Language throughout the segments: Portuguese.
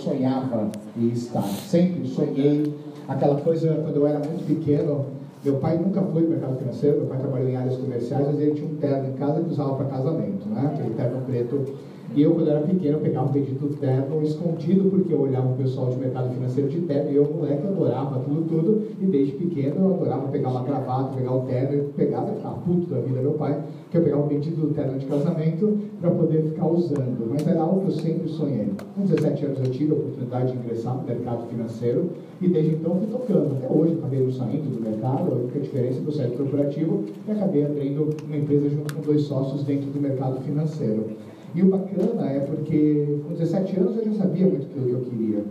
sonhava em estar. Sempre sonhei aquela coisa, quando eu era muito pequeno, meu pai nunca foi no mercado financeiro, meu pai trabalhou em áreas comerciais, mas ele tinha um terno em casa que usava para casamento, né? Aquele terno preto e eu, quando era pequeno, eu pegava o bendito terno escondido, porque eu olhava o pessoal de mercado financeiro de terno, e eu, moleque, adorava aquilo tudo, e desde pequeno eu adorava pegar uma gravata, pegar o terno, e pegava, ficava puto da vida do meu pai, que eu pegava o bendito terno de casamento para poder ficar usando. Mas era algo que eu sempre sonhei. Com 17 anos eu tive a oportunidade de ingressar no mercado financeiro, e desde então fui tocando. Até hoje acabei não saindo do mercado, a única diferença do site corporativo, e acabei abrindo uma empresa junto com dois sócios dentro do mercado financeiro. E o bacana é porque com 17 anos eu já sabia muito aquilo que eu queria.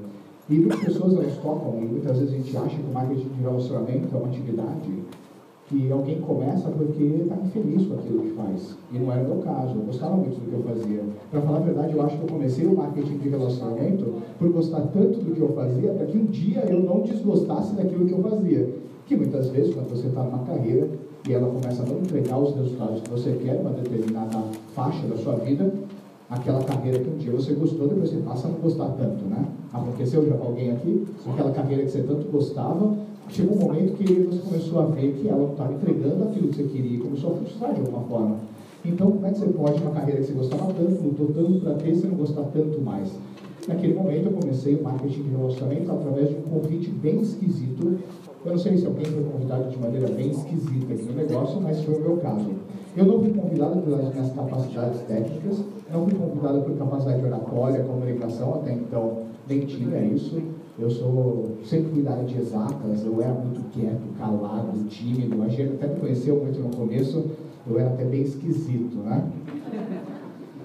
E muitas pessoas elas tocam, e muitas vezes a gente acha que o marketing de relacionamento é uma atividade que alguém começa porque está infeliz com aquilo que faz. E não era o meu caso, eu gostava muito do que eu fazia. Para falar a verdade, eu acho que eu comecei o marketing de relacionamento por gostar tanto do que eu fazia, para que um dia eu não desgostasse daquilo que eu fazia. Que muitas vezes, quando você está numa carreira, e ela começa a não entregar os resultados que você quer para determinada faixa da sua vida, aquela carreira que um dia você gostou, depois você passa a não gostar tanto, né? Aconteceu já com alguém aqui? Aquela carreira que você tanto gostava, chegou um momento que você começou a ver que ela não estava entregando aquilo que você queria e começou a frustrar de alguma forma. Então, como é que você pode, uma carreira que você gostava tanto, lutou tanto para ter, você não gostar tanto mais? Naquele momento, eu comecei o marketing de relacionamento através de um convite bem esquisito eu não sei se alguém foi convidado de maneira bem esquisita aqui no negócio, mas foi o meu caso. Eu não fui convidado pelas minhas capacidades técnicas, não fui convidado por capacidade de oratória, comunicação, até então nem tinha isso. Eu sou sempre fui da área de exatas, eu era muito quieto, calado, tímido. A gente até me conheceu muito no começo, eu era até bem esquisito, né?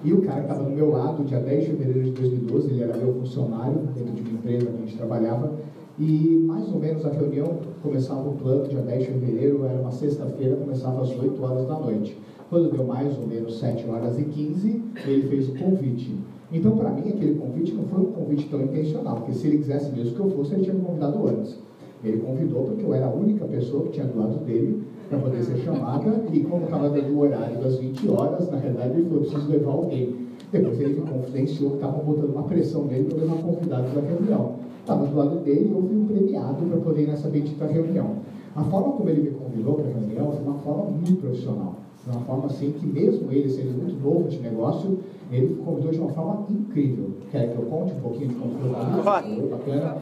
E o cara que estava do meu lado, dia 10 de fevereiro de 2012, ele era meu funcionário dentro de uma empresa que a gente trabalhava, e mais ou menos a reunião começava o plano dia 10 de fevereiro, era uma sexta-feira, começava às 8 horas da noite. Quando deu mais ou menos 7 horas e 15, ele fez o convite. Então, para mim, aquele convite não foi um convite tão intencional, porque se ele quisesse mesmo que eu fosse, ele tinha me convidado antes. Ele convidou porque eu era a única pessoa que tinha do lado dele para poder ser chamada, e como estava dando o horário das 20 horas, na realidade ele falou: preciso levar alguém. Depois ele me confidenciou que estavam botando uma pressão nele para levar convidados da reunião estava do lado dele e eu fui um premiado para poder ir nessa bendita reunião. A forma como ele me convidou para a reunião foi uma forma muito profissional. Foi uma forma assim que, mesmo ele sendo muito novo de negócio, ele me convidou de uma forma incrível. Quer que eu conte um pouquinho de como foi o bacana?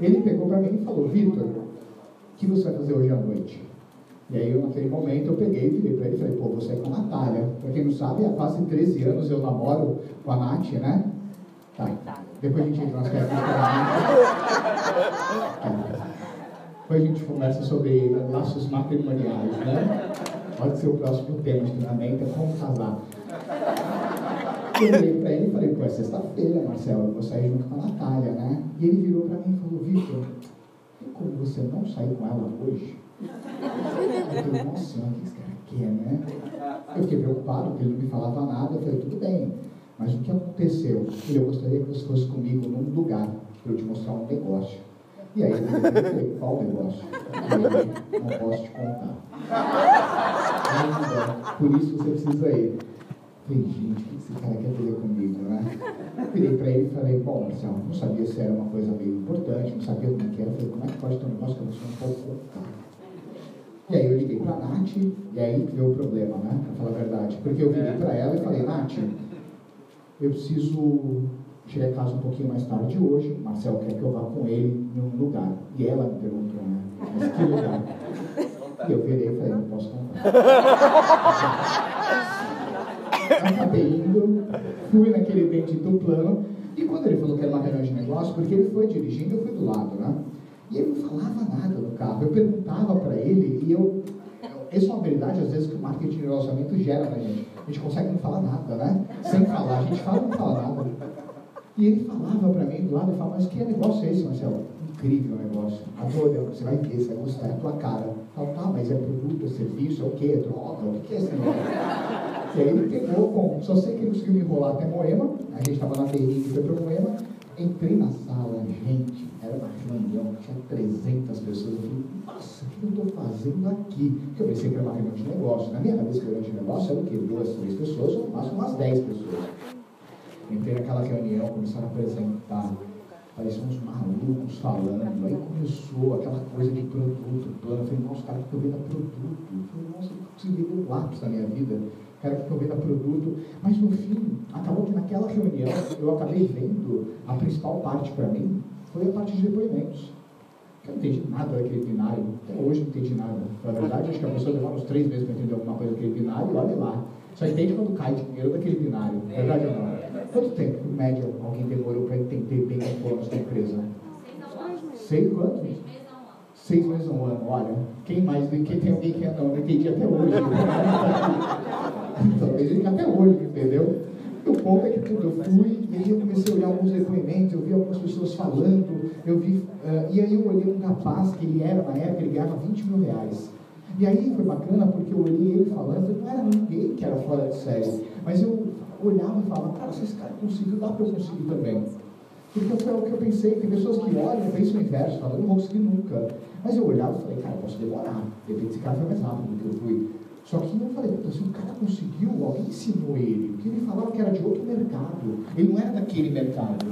Ele pegou para mim e falou: Vitor, o que você vai fazer hoje à noite? E aí, eu, naquele momento, eu peguei e virei para ele e falei: pô, você é com a Natália. Para quem não sabe, há quase 13 anos eu namoro com a Nath, né? Tá. Depois a gente entra nas questões Depois a gente conversa sobre laços matrimoniais, né? Pode ser o próximo tema de treinamento, é como casar. Eu olhei pra ele e falei, pô, é sexta-feira, Marcelo, eu vou sair junto com a Natália, né? E ele virou pra mim e falou, Vitor, tem como você não sair com ela hoje? Eu falei, nossa, o que esse cara quer, né? Eu fiquei preocupado, porque ele não me falava nada, eu falei, tudo bem. Mas o que aconteceu? Eu gostaria que você fosse comigo num lugar para eu te mostrar um negócio. E aí eu falei, qual negócio? Ele, não posso te contar. Por isso você precisa ir. Falei, gente, o que esse cara quer fazer comigo, né? Virei para ele e falei, bom, Marcelo, não sabia se era uma coisa meio importante, não sabia o que era. Falei, como é que pode ter um negócio que eu sou um pouco caro? E aí eu liguei para a Nath, e aí veio o problema, né? Para falar a verdade. Porque eu virei para ela e falei, Nath, eu preciso chegar casa um pouquinho mais tarde hoje. Marcel quer que eu vá com ele num lugar. E ela me perguntou, né? Mas que lugar? E eu virei e falei, não posso contar. Acabei indo, fui naquele bendito plano. E quando ele falou que era uma reunião de negócio, porque ele foi dirigindo, eu fui do lado, né? E ele não falava nada no carro. Eu perguntava para ele e eu. Essa é uma habilidade, às vezes, que o marketing de relacionamento gera na gente a gente consegue não falar nada, né? Sem falar, a gente fala não fala nada. E ele falava para mim do lado, eu falava, mas que negócio é esse, Marcelo? Incrível o negócio. Adoro, você vai ver, você vai gostar, é tua cara. Eu falo, tá, mas é produto, é serviço, é o quê? É droga? O que é esse negócio? E aí ele pegou, bom, só sei que ele conseguiu me enrolar até Moema, a gente estava na TI e foi para Moema, entrei na sala, gente, era uma reunião, tinha 300 pessoas. Eu falei, nossa, o que eu estou fazendo aqui? Porque eu pensei que era uma reunião de negócio. Na minha cabeça, reunião de negócio era o quê? Duas, três pessoas, ou mais umas 10 pessoas. Entrei naquela reunião, começaram a apresentar. Parecia uns malucos falando. Aí começou aquela coisa de produto, plano. Eu falei, nossa, cara, que eu vendo produto. Eu falei, nossa, eu consegui ver um lápis na minha vida. Cara, que eu vendo produto. Mas no fim, acabou que naquela reunião eu acabei vendo a principal parte para mim foi a parte de depoimentos. Eu não entendi nada daquele binário. Até hoje não entendi nada. Na verdade, acho que a pessoa demora uns três meses para entender alguma coisa daquele binário e olha lá. Só entende quando cai dinheiro daquele binário. É verdade ou não? Quanto tempo, em média, alguém demorou para entender bem os planos da empresa? Seis quantos? Seis meses a um ano. Olha, quem mais do que tem alguém que não, não entendi até hoje. Talvez ele até hoje, entendeu? E o ponto é que tudo, eu fui, e aí eu comecei a olhar alguns depoimentos, eu vi algumas pessoas falando, eu vi, uh, e aí eu olhei um rapaz que ele era, na época, ele ganhava 20 mil reais. E aí foi bacana porque eu olhei ele falando, não era ninguém que era fora de série, mas eu olhava e falava, cara, se esse cara conseguiu, dá para eu conseguir também. Porque foi o que eu pensei, tem pessoas que olham e pensam o inverso, falam, eu não vou conseguir nunca. Mas eu olhava e falei, cara, eu posso demorar. De repente esse cara foi mais rápido do que eu fui. Só que eu falei, puta, se o cara conseguiu, alguém ensinou ele. Porque ele falava que era de outro mercado. Ele não era daquele mercado.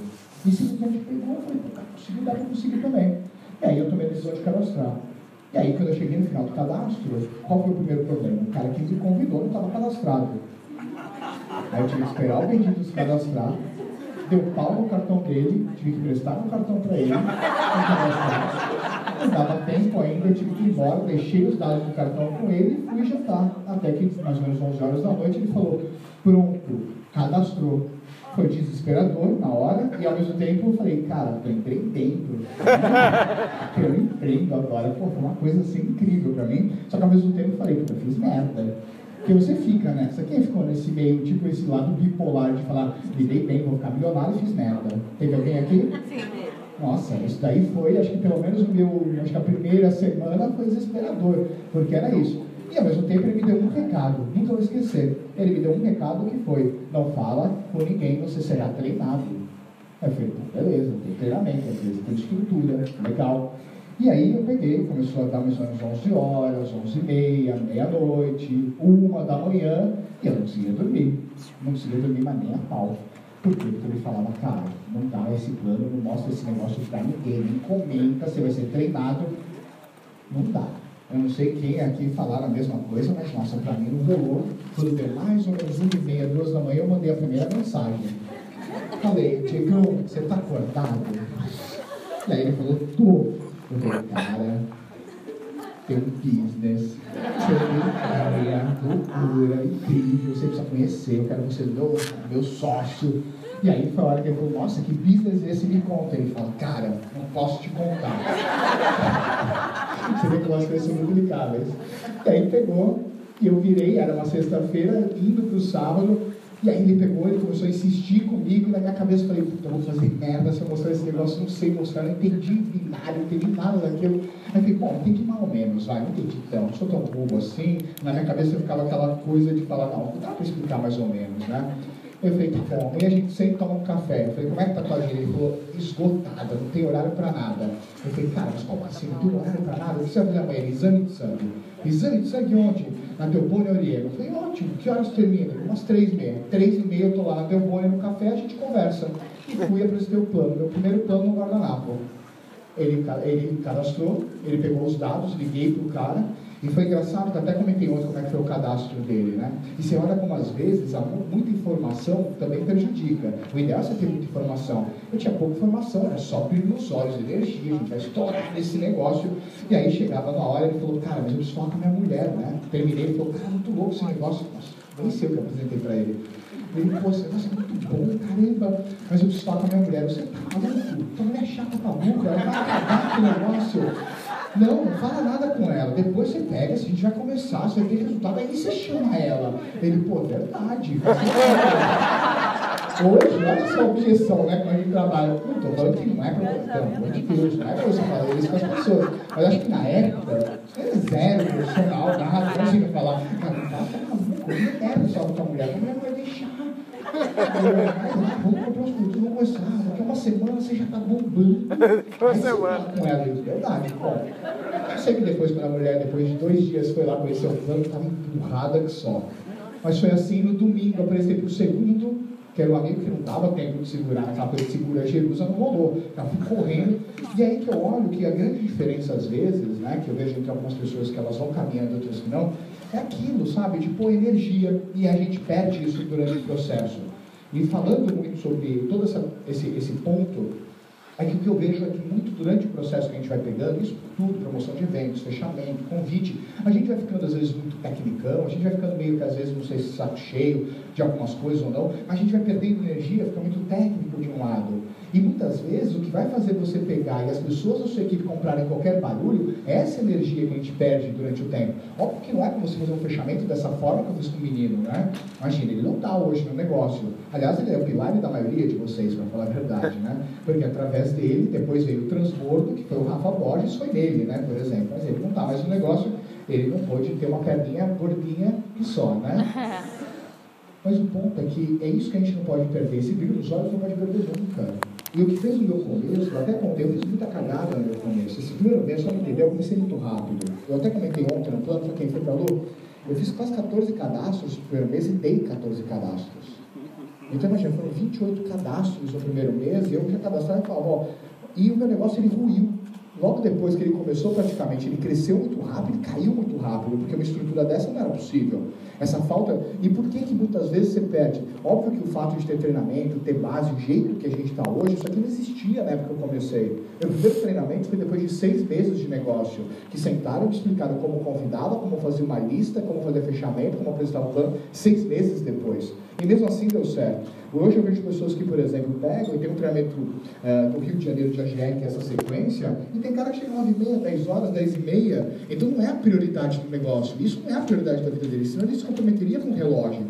E simplesmente pegou e falei, puta, conseguiu, dá para conseguir também. E aí eu tomei a decisão de cadastrar. E aí, quando eu cheguei no final do cadastro, qual foi o primeiro problema? O cara que me convidou não estava cadastrado. Aí eu tive que esperar o vendido se cadastrar, deu pau no cartão dele, tive que prestar um cartão para ele, não dava tempo ainda, eu tive que ir embora, deixei os dados do cartão com ele e fui jantar. Até que, mais ou menos 11 horas da noite, ele falou: pronto, cadastrou. Foi desesperador na hora, e ao mesmo tempo eu falei, cara, tô empreendendo. eu empreendo agora. Pô, foi uma coisa assim incrível pra mim. Só que ao mesmo tempo eu falei, pô, eu fiz merda. Porque você fica nessa. Quem ficou nesse meio, tipo esse lado bipolar de falar, lidei bem, vou ficar milionário e fiz merda? Teve alguém aqui? Nossa, isso daí foi, acho que pelo menos o meu, acho que a primeira semana foi desesperador, porque era isso. E ao mesmo tempo ele me deu um recado, nunca vou esquecer. Ele me deu um recado que foi, não fala com ninguém, você será treinado. Eu falei, beleza, tem treinamento, tem estrutura, legal. E aí eu peguei, começou a dar mais ou menos 11 horas, 11 e meia, meia-noite, uma da manhã, e eu não conseguia dormir. Não conseguia dormir, mas nem a pau. Porque ele falava, cara, não dá esse plano, não mostra esse negócio pra ninguém, nem comenta, você vai ser treinado. Não dá. Eu não sei quem aqui falaram a mesma coisa, mas nossa, para mim não rolou. Quando deu mais ou menos uma e meia, duas da manhã, eu mandei a primeira mensagem. Falei, Diego, você tá acordado? E aí ele falou, tô. Cara, tem um business, você tem ideia, loucura, incrível, você precisa conhecer, eu quero você meu, meu sócio. E aí foi a hora que ele falou, nossa, que business é esse? Me conta. Ele falou, cara, não posso te contar. Você vê que as coisas são delicadas. E aí pegou, e eu virei, era uma sexta-feira, indo para o sábado, e aí ele pegou, ele começou a insistir comigo, e na minha cabeça eu falei, puta, eu vou fazer merda se eu mostrar esse negócio, não sei mostrar, não entendi binário, não entendi nada daquilo. Aí eu falei, bom, entendi mais ou menos, vai, não entendi então, não sou tão bobo assim. Na minha cabeça ficava aquela coisa de falar, não, dá para explicar mais ou menos, né? Eu falei, tá bom. E a gente sempre toma um café. Eu falei, como é que tá a tua vida? Ele falou, esgotada, não tem horário para nada. Eu falei, cara, mas como assim? Não tem horário para nada? Que vai fazer amanhã? Exame de sangue. Exame de sangue onde? Na Teopônia Oriego. Eu falei, ótimo, que horas termina? Umas três e meia. Três e meia eu tô lá na Teopônia no café, a gente conversa. E fui apresentar o plano. Meu primeiro plano no guardanapo. Ele, ele cadastrou, ele pegou os dados, liguei pro cara e foi engraçado, que até comentei ontem como é que foi o cadastro dele, né? E você olha como às vezes muita informação também prejudica. O ideal é você ter muita informação. Eu tinha pouca informação, era só brilho nos olhos, energia, a gente vai estourar nesse negócio. E aí chegava na hora, ele falou, cara, mas eu preciso falar com a minha mulher, né? Terminei, ele falou, cara, muito louco esse negócio. Nossa, nem sei o que eu apresentei para ele. Ele, pô, esse negócio é muito bom, caramba, mas eu preciso falar com a minha mulher. Você tá maluco? Tua mulher é chata pra burra, ela vai acabar com o negócio. Não, não fala nada com ela. Depois você pega, a gente vai começar, você ter resultado, aí você chama ela. Ele, pô, verdade. Hoje, olha essa objeção, né? Quando a gente trabalha. Não estou falando que não é para pelo amor de Deus, não é para você falar isso com as pessoas. Mas acho que na época, é zero profissional, nada, não consigo falar. Cara, não faça maluco, não quero só com a mulher, a mulher Vamos comprar os produtos, vamos começar. Daqui a uma semana você já está bombando. uma semana. com ela, de verdade. Eu sei que depois, quando a mulher, depois de dois dias, foi lá conhecer o plano, estava empurrada que só. Mas foi assim, no domingo, eu para o segundo que era um amigo que não dava tempo de segurar, aquela coisa de segura Jerusa, não rolou. Ela foi correndo. E aí que eu olho que a grande diferença, às vezes, né, que eu vejo entre algumas pessoas que elas vão caminhando, outras que não, é aquilo, sabe, de pôr energia e a gente perde isso durante o processo. E falando muito sobre todo essa, esse, esse ponto, é que o que eu vejo é que muito durante o processo que a gente vai pegando, isso tudo, promoção de eventos, fechamento, convite, a gente vai ficando às vezes muito tecnicão, a gente vai ficando meio que às vezes, não sei se saco cheio de algumas coisas ou não, a gente vai perdendo energia, fica muito técnico de um lado. E muitas vezes o que vai fazer você pegar e as pessoas da sua equipe comprarem qualquer barulho é essa energia que a gente perde durante o tempo. Óbvio que não é como você fazer um fechamento dessa forma que eu fiz com o menino, né? Imagina, ele não está hoje no negócio. Aliás, ele é o pilar da maioria de vocês, para falar a verdade, né? Porque através dele, depois veio o transbordo, que foi o Rafa Borges, foi nele, né? Por exemplo. Mas ele não está mais no negócio, ele não pôde ter uma perninha gordinha e só, né? Mas o ponto é que é isso que a gente não pode perder. Esse brilho dos olhos não pode perder nunca. E o que fez o meu começo, eu até contei, eu fiz muita cagada no meu começo. Esse primeiro mês, só me entender, eu comecei muito rápido. Eu até comentei ontem no plano, para quem foi para eu fiz quase 14 cadastros no primeiro mês e dei 14 cadastros. Então imagina, foram 28 cadastros no primeiro mês, e eu já cadastrava e falava, ó, e o meu negócio ele ruiu. Logo depois que ele começou praticamente, ele cresceu muito rápido, caiu muito rápido, porque uma estrutura dessa não era possível. Essa falta. E por que que muitas vezes você perde? Óbvio que o fato de ter treinamento, ter base, o jeito que a gente está hoje, isso aqui não existia na época que eu comecei. Meu primeiro treinamento foi depois de seis meses de negócio, que sentaram e me explicaram como convidava, como fazer uma lista, como fazer fechamento, como apresentar o plano, seis meses depois. E mesmo assim deu certo. Hoje eu vejo pessoas que, por exemplo, pegam e tem um treinamento uh, no Rio de Janeiro de AGR, que é essa sequência, e tem cara que chega 9 e meia, 10 horas, 10 e meia. Então não é a prioridade do negócio. Isso não é a prioridade da vida dele, senão ele se comprometeria com o relógio.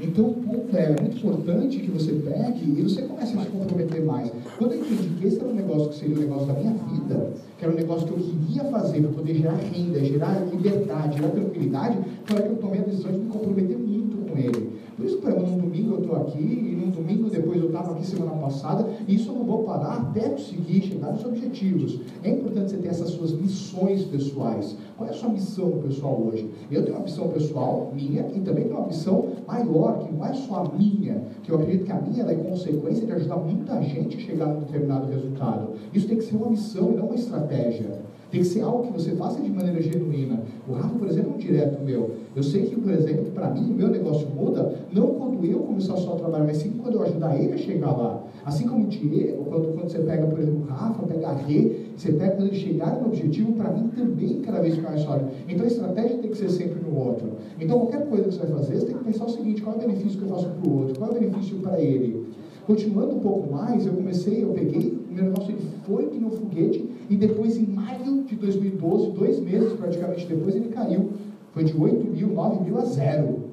Então, o ponto é, é muito importante que você pegue e você comece a se comprometer mais. Quando eu entendi que esse era um negócio que seria o um negócio da minha vida, que era um negócio que eu queria fazer para poder gerar renda, gerar liberdade, gerar tranquilidade, foi que eu tomei a decisão de me comprometer muito com ele. Por isso, por exemplo, num domingo eu estou aqui, e num domingo depois eu estava aqui semana passada, e isso eu não vou parar até conseguir chegar nos objetivos. É importante você ter essas suas missões pessoais. Qual é a sua missão pessoal hoje? Eu tenho uma missão pessoal minha e também tenho uma missão maior, que não é só a minha, que eu acredito que a minha é consequência de ajudar muita gente a chegar a um determinado resultado. Isso tem que ser uma missão e não uma estratégia. Tem que ser algo que você faça de maneira genuína. O Rafa, por exemplo, é um direto meu. Eu sei que, por exemplo, para mim, o meu negócio muda, não quando eu começar só a trabalhar, mas sim quando eu ajudar ele a chegar lá. Assim como o Diego, quando, quando você pega, por exemplo, o Rafa, pega a Rê, você pega quando eles chegarem no objetivo, para mim também cada vez mais sólido. Então a estratégia tem que ser sempre no outro. Então qualquer coisa que você vai fazer, você tem que pensar o seguinte, qual é o benefício que eu faço para o outro? Qual é o benefício para ele? Continuando um pouco mais, eu comecei, eu peguei, meu negócio ele foi que no foguete, e depois em maio de 2012, dois meses praticamente depois, ele caiu. Foi de 8 mil, 9 mil a zero.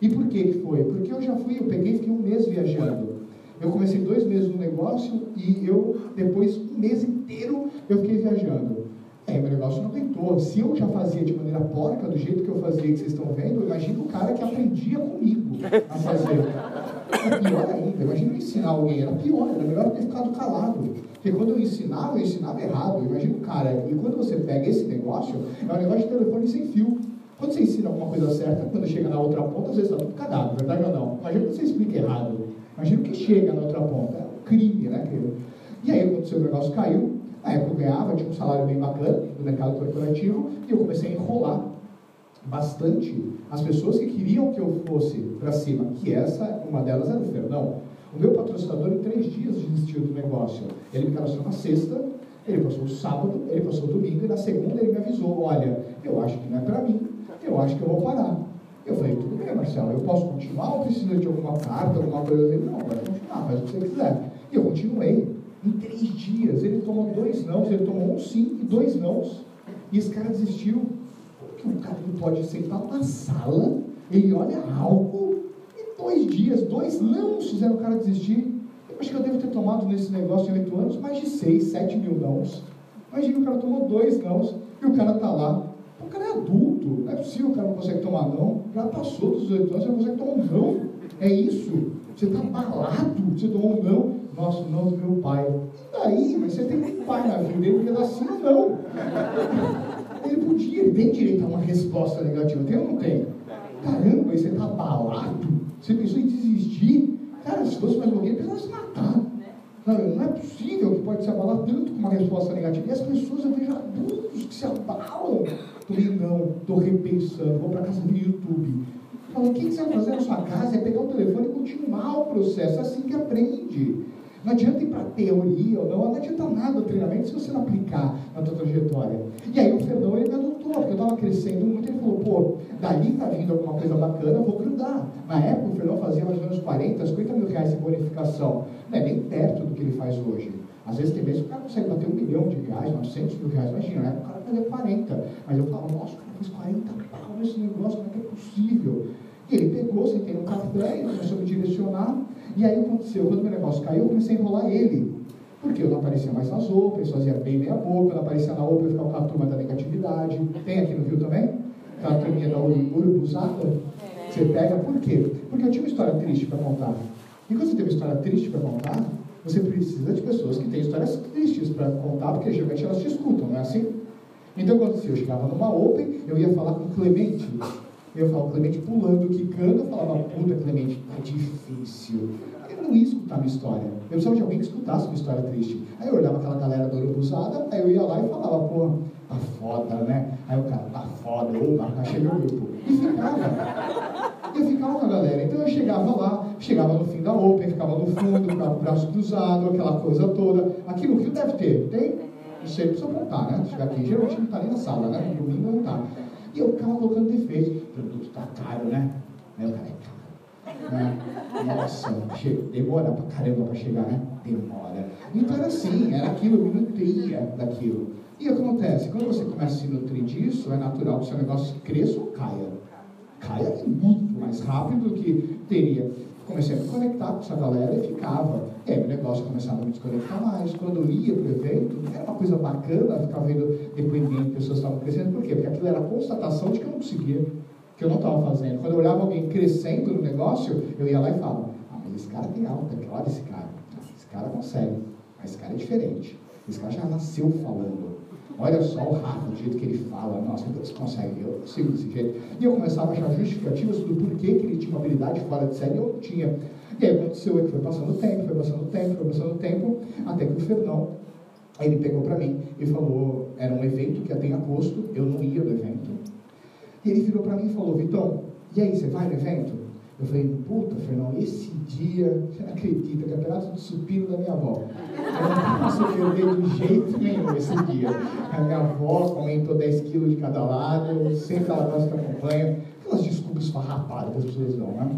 E por que que foi? Porque eu já fui, eu peguei fiquei um mês viajando. Eu comecei dois meses no negócio e eu, depois, um mês inteiro, eu fiquei viajando. É, meu negócio não aguentou. Se eu já fazia de maneira porca, do jeito que eu fazia, que vocês estão vendo, imagina o cara que aprendia comigo a fazer. É pior ainda, imagina eu ensinar alguém, era pior, era melhor ter ficado calado. Porque quando eu ensinava, eu ensinava errado. Imagina o cara, e quando você pega esse negócio, é um negócio de telefone sem fio. Quando você ensina alguma coisa certa, quando chega na outra ponta, às vezes está tudo cagado, verdade ou não? Imagina quando você explica errado. Imagina o que chega na outra ponta. É um crime, né, querido? E aí, quando o negócio caiu, na época eu ganhava, tinha um salário bem bacana no mercado corporativo, e eu comecei a enrolar bastante as pessoas que queriam que eu fosse para cima, que essa, uma delas era o Fernão. O meu patrocinador, em três dias, desistiu do negócio. Ele me cadastrou na sexta, ele passou o sábado, ele passou o domingo, e na segunda ele me avisou: olha, eu acho que não é para mim, eu acho que eu vou parar. Eu falei: tudo bem, Marcelo, eu posso continuar ou precisa de alguma carta, alguma coisa? Ele não, vai continuar, faz o que você quiser. E eu continuei. Em três dias, ele tomou dois nãos, ele tomou um sim e dois nãos. E esse cara desistiu. Que um cara que pode sentar na sala, ele olha algo, e dois dias, dois nãos fizeram o cara desistir? Eu acho que eu devo ter tomado nesse negócio em oito anos mais de seis, sete mil nãos. Imagina, o cara tomou dois nãos e o cara está lá. O cara é adulto, não é possível o cara não consegue tomar não. Já passou dos oito anos, você não consegue tomar um não. É isso. Você está abalado, você tomou um não nosso não do meu pai. E daí? Mas você tem um pai na vida, ele podia dar sim ou não. Ele podia, ele tem direito a uma resposta negativa. Tem ou não tem? Caramba, você está abalado? Você pensou em desistir? Cara, se fosse mais alguém, precisava se matar. Não, não é possível que pode se abalar tanto com uma resposta negativa. E as pessoas, eu vejo adultos que se abalam. Falei, não, estou repensando, vou para casa do YouTube. Falei, o que, que você vai fazer na sua casa? É pegar o telefone e continuar o processo, é assim que aprende. Não adianta ir para teoria ou não, não adianta nada o treinamento se você não aplicar na tua trajetória. E aí o Fernão ele me adotou, porque eu estava crescendo muito, ele falou, pô, dali está vindo alguma coisa bacana, eu vou grudar. Na época o Fernão fazia mais ou menos 40, 50 mil reais de bonificação. Não é nem perto do que ele faz hoje. Às vezes tem vezes que o cara consegue bater um milhão de reais, 900 mil reais, imagina, né? o cara fazia 40. Mas eu falo, nossa, o cara fez 40 pau nesse negócio, como é que é possível? E ele pegou, sentei no café, ele começou a me direcionar. E aí aconteceu, quando o meu negócio caiu, eu comecei a enrolar ele. Porque eu não aparecia mais nas OPEs, fazia bem meia boca, eu não aparecia na OPE, eu ficava com a turma da negatividade. Tem aqui no Rio também? Aquela turminha da Urubuzada? É. Você pega, por quê? Porque eu tinha uma história triste para contar. E quando você tem uma história triste para contar, você precisa de pessoas que têm histórias tristes para contar, porque geralmente elas te escutam, não é assim? Então, quando eu chegava numa Open, eu ia falar com o Clemente. Eu o Clemente pulando, quicando, eu falava, puta, Clemente, tá difícil não ia escutar minha história. Eu precisava de alguém que escutasse uma história triste. Aí eu olhava aquela galera do Urubuzada, aí eu ia lá e falava, pô, tá foda, né? Aí o cara, tá foda, opa, achei meu grupo. E ficava. Eu ficava com a galera. Então eu chegava lá, chegava no fim da Open, ficava no fundo, ficava com o braço cruzado, aquela coisa toda. Aqui no Rio deve ter, tem? Não sei, precisa apontar, né? Chegar aqui, geralmente não está nem na sala, né? Domingo não tá. E eu ficava colocando defeito. Produto tá caro, né? Aí o cara, é caro né? Nossa, demora pra caramba para chegar, né? Demora. Então era assim, era aquilo, eu me nutria daquilo. E acontece? Quando você começa a se nutrir disso, é natural que o seu negócio cresça ou caia. Caia muito mais rápido do que teria. Comecei a me conectar com essa galera e ficava. E aí o negócio começava a me desconectar mais. Quando eu ia para o evento, era uma coisa bacana ficar vendo depoimento, pessoas estavam crescendo. Por quê? Porque aquilo era constatação de que eu não conseguia que eu não estava fazendo. Quando eu olhava alguém crescendo no negócio, eu ia lá e falava, ah, mas esse cara tem alta, olha esse cara. Esse cara consegue, mas esse cara é diferente. Esse cara já nasceu falando. Olha só o Rafa, do jeito que ele fala. Nossa, você consegue, eu consigo desse jeito. E eu começava a achar justificativas do porquê que ele tinha uma habilidade fora de série eu não tinha. E aí aconteceu é que foi passando o tempo, foi passando o tempo, foi passando o tempo, até que o Fernão, ele pegou para mim e falou, era um evento que ia ter em agosto, eu não ia no evento, e ele virou para mim e falou, Vitão, e aí, você vai no evento? Eu falei, puta, Fernão, esse dia, você não acredita, campeonato de supino da minha avó. Eu não posso perder de jeito nenhum esse dia. A minha avó comentou 10 quilos de cada lado, sempre ela gosta que acompanha. Aquelas desculpas farrapadas que as pessoas dão, né?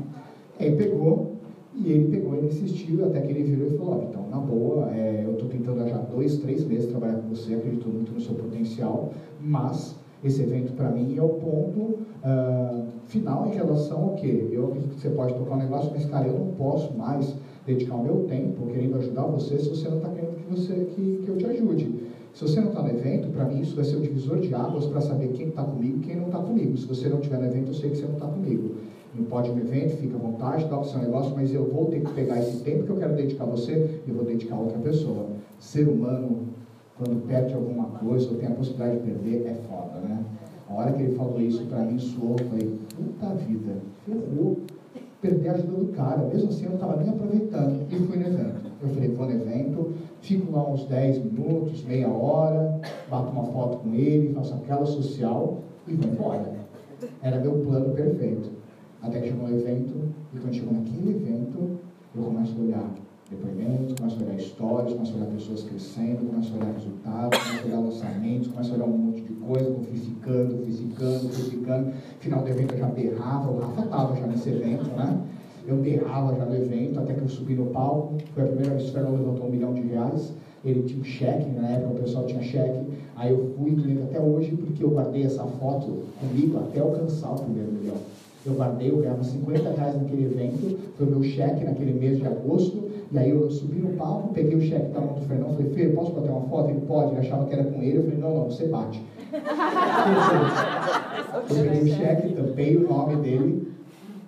Aí pegou, e ele pegou e insistiu, até que ele virou e falou, então, na boa, é, eu estou tentando já dois, três meses trabalhar com você, acredito muito no seu potencial, mas esse evento para mim é o ponto uh, final em relação ao que eu acredito que você pode tocar um negócio, mas cara, eu não posso mais dedicar o meu tempo querendo ajudar você se você não está querendo que, você, que, que eu te ajude. Se você não está no evento, para mim isso vai ser o divisor de águas para saber quem está comigo e quem não está comigo. Se você não estiver no evento, eu sei que você não está comigo. No evento, fica à vontade, toca o seu negócio, mas eu vou ter que pegar esse tempo que eu quero dedicar a você eu vou dedicar a outra pessoa. Ser humano quando perde alguma coisa ou tem a possibilidade de perder, é foda, né? A hora que ele falou isso para mim, soou, eu falei, puta vida, ferrou, perder a ajuda do cara. Mesmo assim, eu não estava nem aproveitando. E fui no evento. Eu falei, vou no evento, fico lá uns 10 minutos, meia hora, bato uma foto com ele, faço aquela social e vou embora. Era meu plano perfeito. Até que chegou o evento, e quando chegou naquele evento, eu começo a olhar depoimentos, começa a olhar histórias, começa a olhar pessoas crescendo, começa a olhar resultados, começa a olhar lançamentos, começa a olhar um monte de coisa, ficando, fui ficando. Final do evento eu já berrava, o Rafa estava já nesse evento, né? Eu berrava já no evento, até que eu subi no palco. Foi a primeira vez que o Fernando levantou um milhão de reais. Ele tinha um cheque, na época o pessoal tinha cheque. Aí eu fui, até hoje, porque eu guardei essa foto comigo até alcançar o primeiro milhão. Eu guardei, eu ganhava 50 reais naquele evento, foi o meu cheque naquele mês de agosto. E aí eu subi no palco, peguei o cheque da mão do Fernando, falei, Fê, posso bater uma foto? Ele pode, ele achava que era com ele, eu falei, não, não, você bate. eu peguei o cheque, tampei o nome dele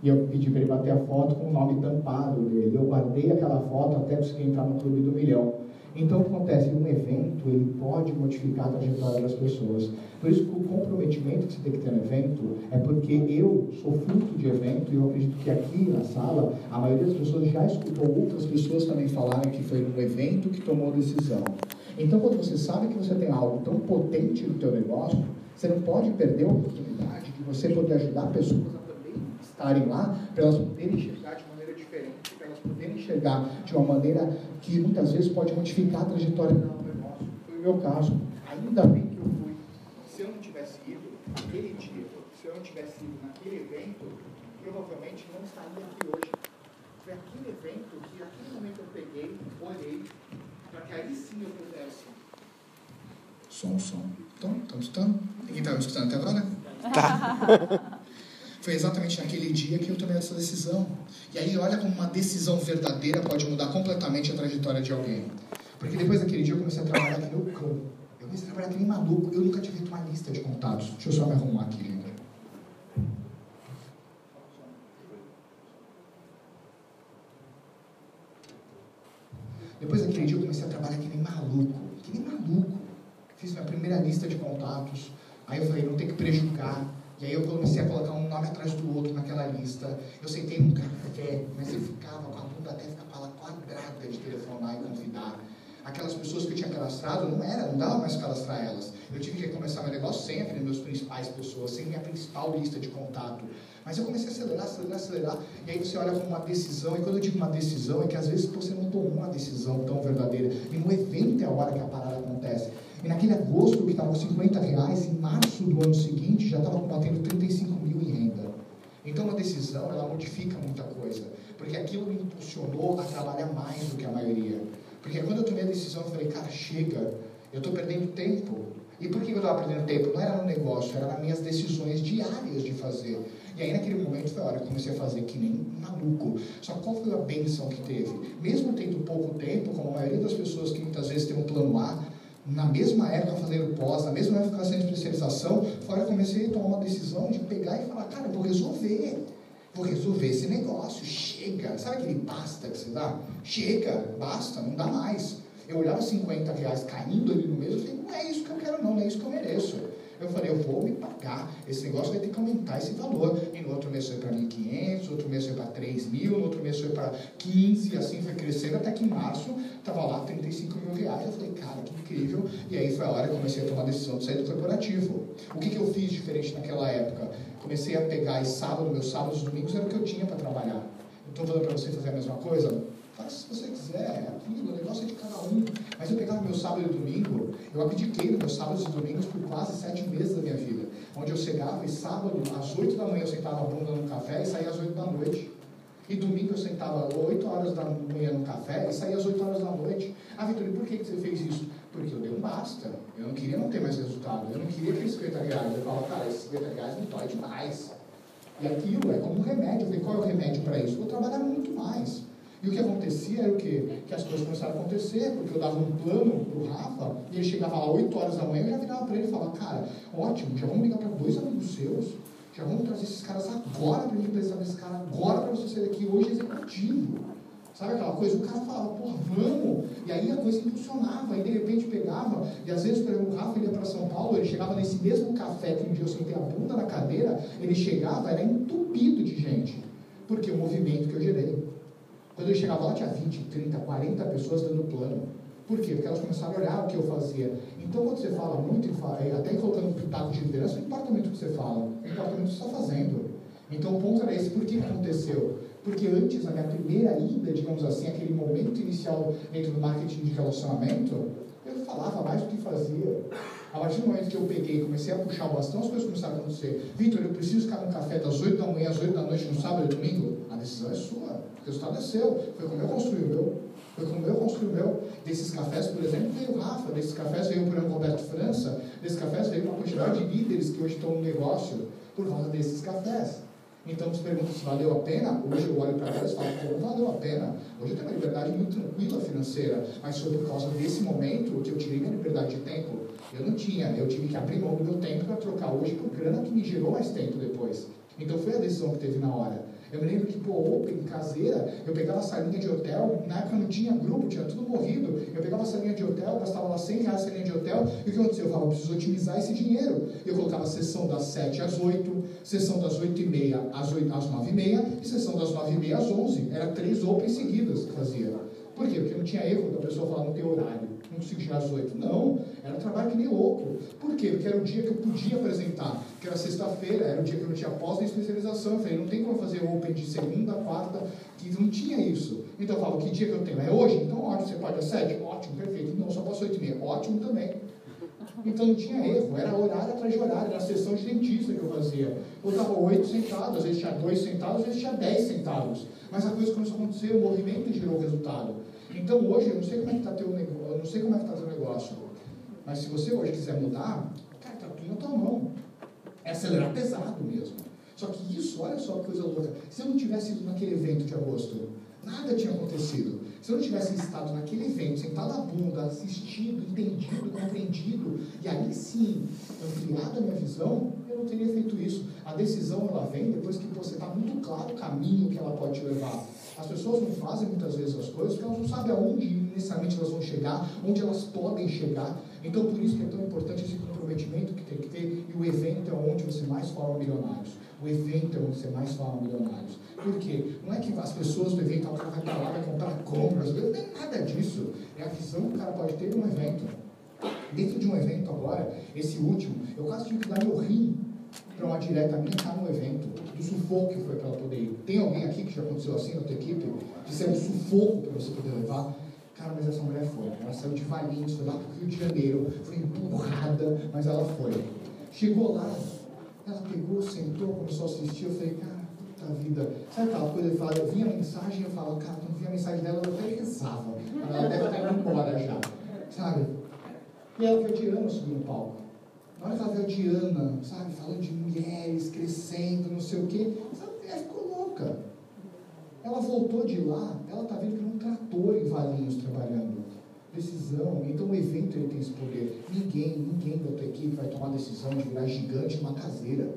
e eu pedi para ele bater a foto com o nome tampado dele. Eu guardei aquela foto até conseguir entrar no clube do milhão. Então, que acontece? Um evento, ele pode modificar a trajetória das pessoas. Por isso o comprometimento que você tem que ter no evento é porque eu sou fruto de evento e eu acredito que aqui na sala, a maioria das pessoas já escutou outras pessoas também falarem que foi num evento que tomou decisão. Então, quando você sabe que você tem algo tão potente no teu negócio, você não pode perder a oportunidade de você poder ajudar pessoas a também estarem lá, para elas poderem maneira poderem enxergar de uma maneira que muitas vezes pode modificar a trajetória do negócio. Foi o meu caso. Ainda bem que eu fui. Se eu não tivesse ido naquele dia, se eu não tivesse ido naquele evento, provavelmente não estaria aqui hoje. Foi aquele evento que, naquele momento, eu peguei, olhei, para que aí sim eu pudesse. Som, som. Então, estamos escutando? Ninguém está me escutando até agora? Tá. Foi exatamente naquele dia que eu tomei essa decisão. E aí, olha como uma decisão verdadeira pode mudar completamente a trajetória de alguém. Porque depois daquele dia eu comecei a trabalhar que nem cão. Eu comecei a trabalhar que nem maluco. Eu nunca tive uma lista de contatos. Deixa eu só me arrumar aqui, gente. Depois daquele dia eu comecei a trabalhar que nem maluco. Que nem maluco. Fiz minha primeira lista de contatos. Aí eu falei, não tem que prejudicar e aí eu comecei a colocar um nome atrás do outro naquela lista. Eu sentei num café, mas eu ficava com a bunda até ficar quadrada de telefonar e convidar. Aquelas pessoas que eu tinha cadastrado, não era, não dava mais cadastrar elas. Eu tive que começar meu negócio sem aqueles meus principais pessoas, sem minha principal lista de contato. Mas eu comecei a acelerar, acelerar, acelerar. E aí você olha como uma decisão, e quando eu digo uma decisão, é que às vezes você não tomou uma decisão tão verdadeira. E no evento é a hora que a parada acontece. E naquele agosto que estava com 50 reais, em março do ano seguinte já estava combatendo 35 mil em renda. Então uma decisão, ela modifica muita coisa. Porque aquilo me impulsionou a trabalhar mais do que a maioria. Porque quando eu tomei a decisão, eu falei, cara, chega, eu estou perdendo tempo. E por que eu estava perdendo tempo? Não era no negócio, era nas minhas decisões diárias de fazer. E aí naquele momento foi a hora que eu comecei a fazer que nem maluco. Só qual foi a benção que teve? Mesmo tendo pouco tempo, como a maioria das pessoas que muitas vezes tem um plano A, na mesma época fazendo pós, na mesma época fazendo especialização, fora eu comecei a tomar uma decisão de pegar e falar, cara, eu vou resolver. Vou resolver esse negócio, chega. Sabe aquele basta que você dá? Chega, basta, não dá mais. Eu olhava 50 reais caindo ali no mês, eu falei, não é isso que eu quero não, não é isso que eu mereço. Eu falei, eu vou me pagar, esse negócio vai ter que aumentar esse valor. E no outro mês foi para 1.500, outro mês foi para 3.000, no outro mês foi para 15, assim foi crescendo, até que em março estava lá 35 mil reais. Eu falei, cara, que incrível. E aí foi a hora que eu comecei a tomar a decisão de sair do corporativo. O que, que eu fiz diferente naquela época? Comecei a pegar e sábado, meus sábados e domingos era o que eu tinha para trabalhar. Estou falando para você fazer a mesma coisa? Faça se você quiser, é aquilo, o negócio é de cada um. Mas eu pegava meu sábado e domingo, eu abdiquei dos meus sábados e domingos por quase sete meses da minha vida. Onde eu chegava e sábado, às oito da manhã, eu sentava a bunda no café e saía às oito da noite. E domingo eu sentava 8 horas da manhã no café e saía às 8 horas da noite. Ah, Vitor, por que, que você fez isso? Porque eu dei um basta. Eu não queria não ter mais resultado. Eu não queria aqueles 50 reais. Eu falava, cara, esses 50 reais me dói demais. E aquilo é como um remédio. Eu falei, qual é o remédio para isso? Vou trabalhar muito mais. E o que acontecia era o quê? Que as coisas começaram a acontecer, porque eu dava um plano para o Rafa, e ele chegava lá 8 horas da manhã, eu já virava para ele e falava, cara, ótimo, já vamos ligar para dois amigos seus, já vamos trazer esses caras agora para a gente precisar desse cara agora para você sair daqui hoje executivo. Sabe aquela coisa? O cara falava, porra, vamos! E aí a coisa impulsionava, e de repente pegava, e às vezes, por exemplo, o Rafa ia para São Paulo, ele chegava nesse mesmo café que um dia eu sentei a bunda na cadeira, ele chegava, era entupido de gente. Porque o movimento que eu gerei. Quando eu chegava lá, tinha 20, 30, 40 pessoas dando plano. Por quê? Porque elas começaram a olhar o que eu fazia. Então, quando você fala muito, até colocando um pitaco de liderança, não importa muito o que você fala, importa muito o que você está fazendo. Então, o ponto era esse. Por que aconteceu? Porque antes, na minha primeira ida, digamos assim, aquele momento inicial dentro do marketing de relacionamento, eu falava mais do que fazia. A partir do momento que eu peguei e comecei a puxar o bastão, as coisas começaram a acontecer. Vitor, eu preciso ficar no café das 8 da manhã às 8 da noite no sábado e domingo? A decisão é sua. O resultado é seu. Foi como eu construí o meu. Foi como eu construí o meu. Desses cafés, por exemplo, veio o Rafa. Desses cafés veio o Bruno Roberto França. Desses cafés veio uma quantidade de líderes que hoje estão no negócio por causa desses cafés. Então, se pergunta se valeu a pena, hoje eu olho para trás e falo, como valeu a pena. Hoje eu tenho uma liberdade muito tranquila financeira, mas foi por causa desse momento que eu tirei minha liberdade de tempo. Eu não tinha, eu tive que abrir mão do meu tempo para trocar hoje por grana que me gerou mais tempo depois. Então foi a decisão que teve na hora. Eu me lembro que, pô, Open, caseira, eu pegava a salinha de hotel, na época não tinha grupo, tinha tudo morrido. Eu pegava a salinha de hotel, gastava lá 100 reais a salinha de hotel, e o que aconteceu? Eu falava, preciso otimizar esse dinheiro. Eu colocava sessão das 7 às 8, sessão das 8 e meia às, 8, às 9 e meia, e sessão das 9 e meia às 11. Era três Open seguidas que fazia. Por quê? Porque não tinha erro da pessoa falar, não tem horário, não consigo chegar às 8. Não, era um trabalho que nem louco. Por quê? Porque era o dia que eu podia apresentar, que era sexta-feira, era o dia que eu não tinha pós nem especialização. Eu falei, não tem como fazer open de segunda, quarta, que não tinha isso. Então eu falo, que dia que eu tenho? É hoje? Então ótimo, você pode às 7? Ótimo, perfeito. Não, só posso 8 e meia. Ótimo também. Então não tinha erro, era horário atrás de horário, era a sessão de dentista que eu fazia. Eu estava oito sentados, às vezes tinha dois sentados, às vezes tinha dez sentados. Mas a coisa começou a acontecer, o movimento gerou resultado. Então hoje, eu não sei como é que está teu negócio, eu não sei como é que está teu negócio. Mas se você hoje quiser mudar, cara, está tudo na tua mão. É acelerar pesado mesmo. Só que isso, olha só que coisa louca. Se eu não tivesse ido naquele evento de agosto, nada tinha acontecido. Se eu não tivesse estado naquele evento, sentado na bunda, assistido, entendido, compreendido, e aí sim ampliado a minha visão, eu não teria feito isso. A decisão ela vem depois que você está muito claro o caminho que ela pode te levar. As pessoas não fazem muitas vezes as coisas porque elas não sabem aonde necessariamente elas vão chegar, onde elas podem chegar. Então, por isso que é tão importante esse comprometimento que tem que ter. E o evento é onde você mais fala milionários. O evento é onde você mais fala milionários. Por quê? Não é que as pessoas do evento, o cara vai para lá, vai comprar compras, não é nada disso. É a visão que o cara pode ter de um evento. Dentro de um evento agora, esse último, eu quase tive que dar meu rim para uma direta minha estar no evento, do sufoco que foi para ela poder ir. Tem alguém aqui que já aconteceu assim na tua equipe? De ser sufoco para você poder levar? Cara, mas essa mulher foi. Ela saiu de Valinhos, foi lá para o Rio de Janeiro, foi empurrada, mas ela foi. Chegou lá, ela pegou, sentou, começou a assistir. Eu falei, cara, puta vida. Sabe aquela coisa que fala, eu vi a mensagem eu falo, cara, quando vi a mensagem dela, eu até rezava. Ela deve estar indo embora já. Sabe? E ela foi tirando subir no palco. Na hora que ela a Diana, sabe, falando de mulheres, crescendo, não sei o quê, essa mulher ficou louca. Ela voltou de lá, ela está vendo que é um trator em Valinhos trabalhando. Decisão, então o evento ele tem esse poder. Ninguém, ninguém da tua equipe vai tomar a decisão de virar gigante numa caseira.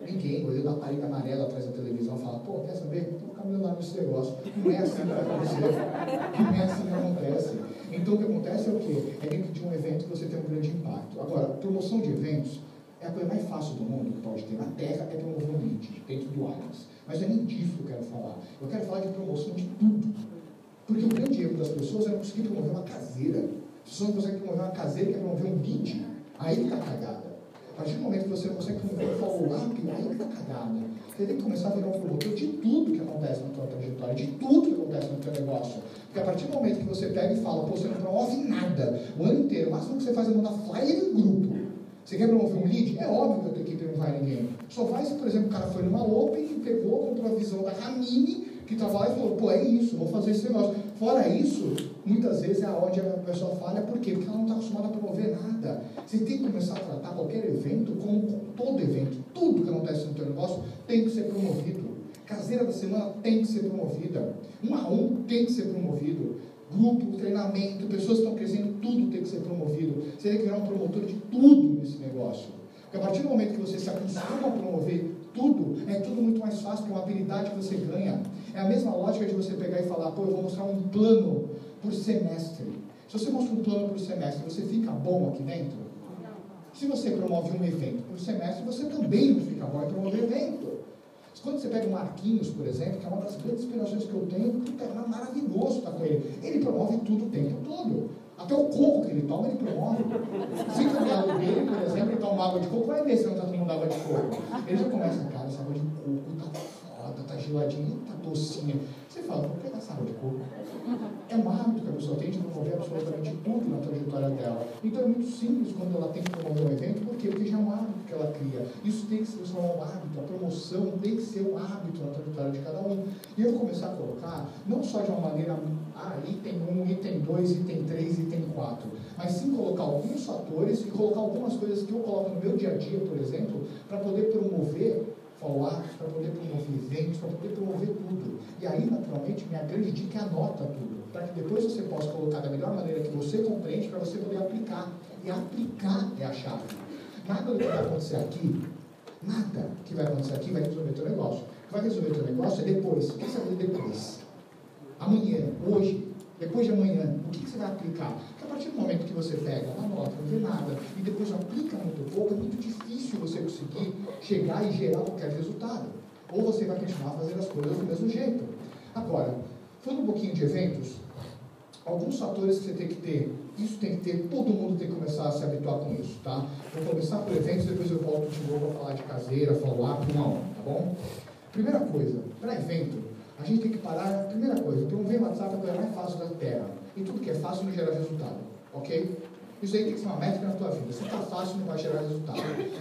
Ninguém, olhando a parede amarela atrás da televisão, fala, pô, quer saber? Vou caminhando lá nesse negócio. Não é assim que vai acontecer. Não é assim que acontece. Então o que acontece é o quê? É dentro de um evento que você tem um grande impacto. Agora, promoção de eventos é a coisa mais fácil do mundo que pode ter na Terra é promover um lead dentro do Atlas. Mas não é nem disso que eu quero falar. Eu quero falar de promoção de tudo. Porque o grande erro das pessoas é não conseguir promover uma caseira. As pessoas não conseguem promover uma caseira e quer promover um lead. Aí que está cagada. A partir do momento que você não consegue promover um follow-up, aí que está cagada. Você tem que começar a virar um promotor de tudo que acontece na tua trajetória, de tudo que acontece no teu negócio. Porque a partir do momento que você pega e fala, pô, você não promove nada o ano inteiro, o máximo que você faz é mandar flyer em grupo. Você quer promover um lead? É óbvio que a tua equipe não vai ninguém. Só vai se, por exemplo, o cara foi numa Open e pegou, comprou a visão da Ramini, que estava lá e falou, pô, é isso, vou fazer esse negócio. Fora isso, muitas vezes é onde a pessoa falha, por quê? Porque ela não está acostumada a promover nada. Você tem que começar a tratar qualquer evento como todo evento. Tudo que acontece no teu negócio tem que ser promovido. Caseira da semana tem que ser promovida. Um a um tem que ser promovido. Grupo, treinamento, pessoas que estão crescendo, tudo tem que ser promovido. Você tem que virar um promotor de tudo nesse negócio. Porque a partir do momento que você se acostuma a promover tudo, é tudo muito mais fácil, é uma habilidade que você ganha. É a mesma lógica de você pegar e falar, pô, eu vou mostrar um plano por semestre. Se você mostra um plano por semestre, você fica bom aqui dentro? Se você promove um evento por semestre, você também fica bom em promover evento. Quando você pega o Marquinhos, por exemplo, que é uma das grandes inspirações que eu tenho, puta, é maravilhoso estar com ele. Ele promove tudo o tempo todo. Até o coco que ele toma, ele promove. Se o lado dele, por exemplo, ele toma água de coco, vai ver se não está tomando água de coco. Ele já começa, cara, essa água de coco tá foda, tá geladinha, tá docinha. Você fala, vou pegar essa água de coco. É hábito que a pessoa tem de promover absolutamente tudo na trajetória dela. Então é muito simples quando ela tem que promover um evento, por quê? Porque já é um hábito que ela cria. Isso tem que se transformar um hábito, a promoção tem que ser um hábito na trajetória de cada um. E eu vou começar a colocar, não só de uma maneira, ah, item 1, item 2, item 3, item 4, mas sim colocar alguns fatores e colocar algumas coisas que eu coloco no meu dia a dia, por exemplo, para poder promover follow-ups, para poder promover eventos, para poder promover tudo. E minha grande dica é anota tudo, para que depois você possa colocar da melhor maneira que você compreende, para você poder aplicar. E aplicar é a chave. Nada do que vai acontecer aqui, nada que vai acontecer aqui vai resolver teu negócio. vai resolver o teu negócio é depois. O que você vai depois? Amanhã, hoje, depois de amanhã, o que você vai aplicar? Porque a partir do momento que você pega, anota, não vê nada, e depois aplica muito pouco, é muito difícil você conseguir chegar e gerar qualquer resultado. Ou você vai continuar fazendo as coisas do mesmo jeito. Agora, falando um pouquinho de eventos, alguns fatores que você tem que ter. Isso tem que ter, todo mundo tem que começar a se habituar com isso, tá? Vou começar por eventos, depois eu volto de novo a falar de caseira, follow-up, a um, tá bom? Primeira coisa, para evento, a gente tem que parar, primeira coisa, promover WhatsApp é a coisa mais fácil da Terra. E tudo que é fácil não gera resultado, ok? Isso aí tem que ser uma métrica na tua vida. Se está fácil, não vai gerar resultado.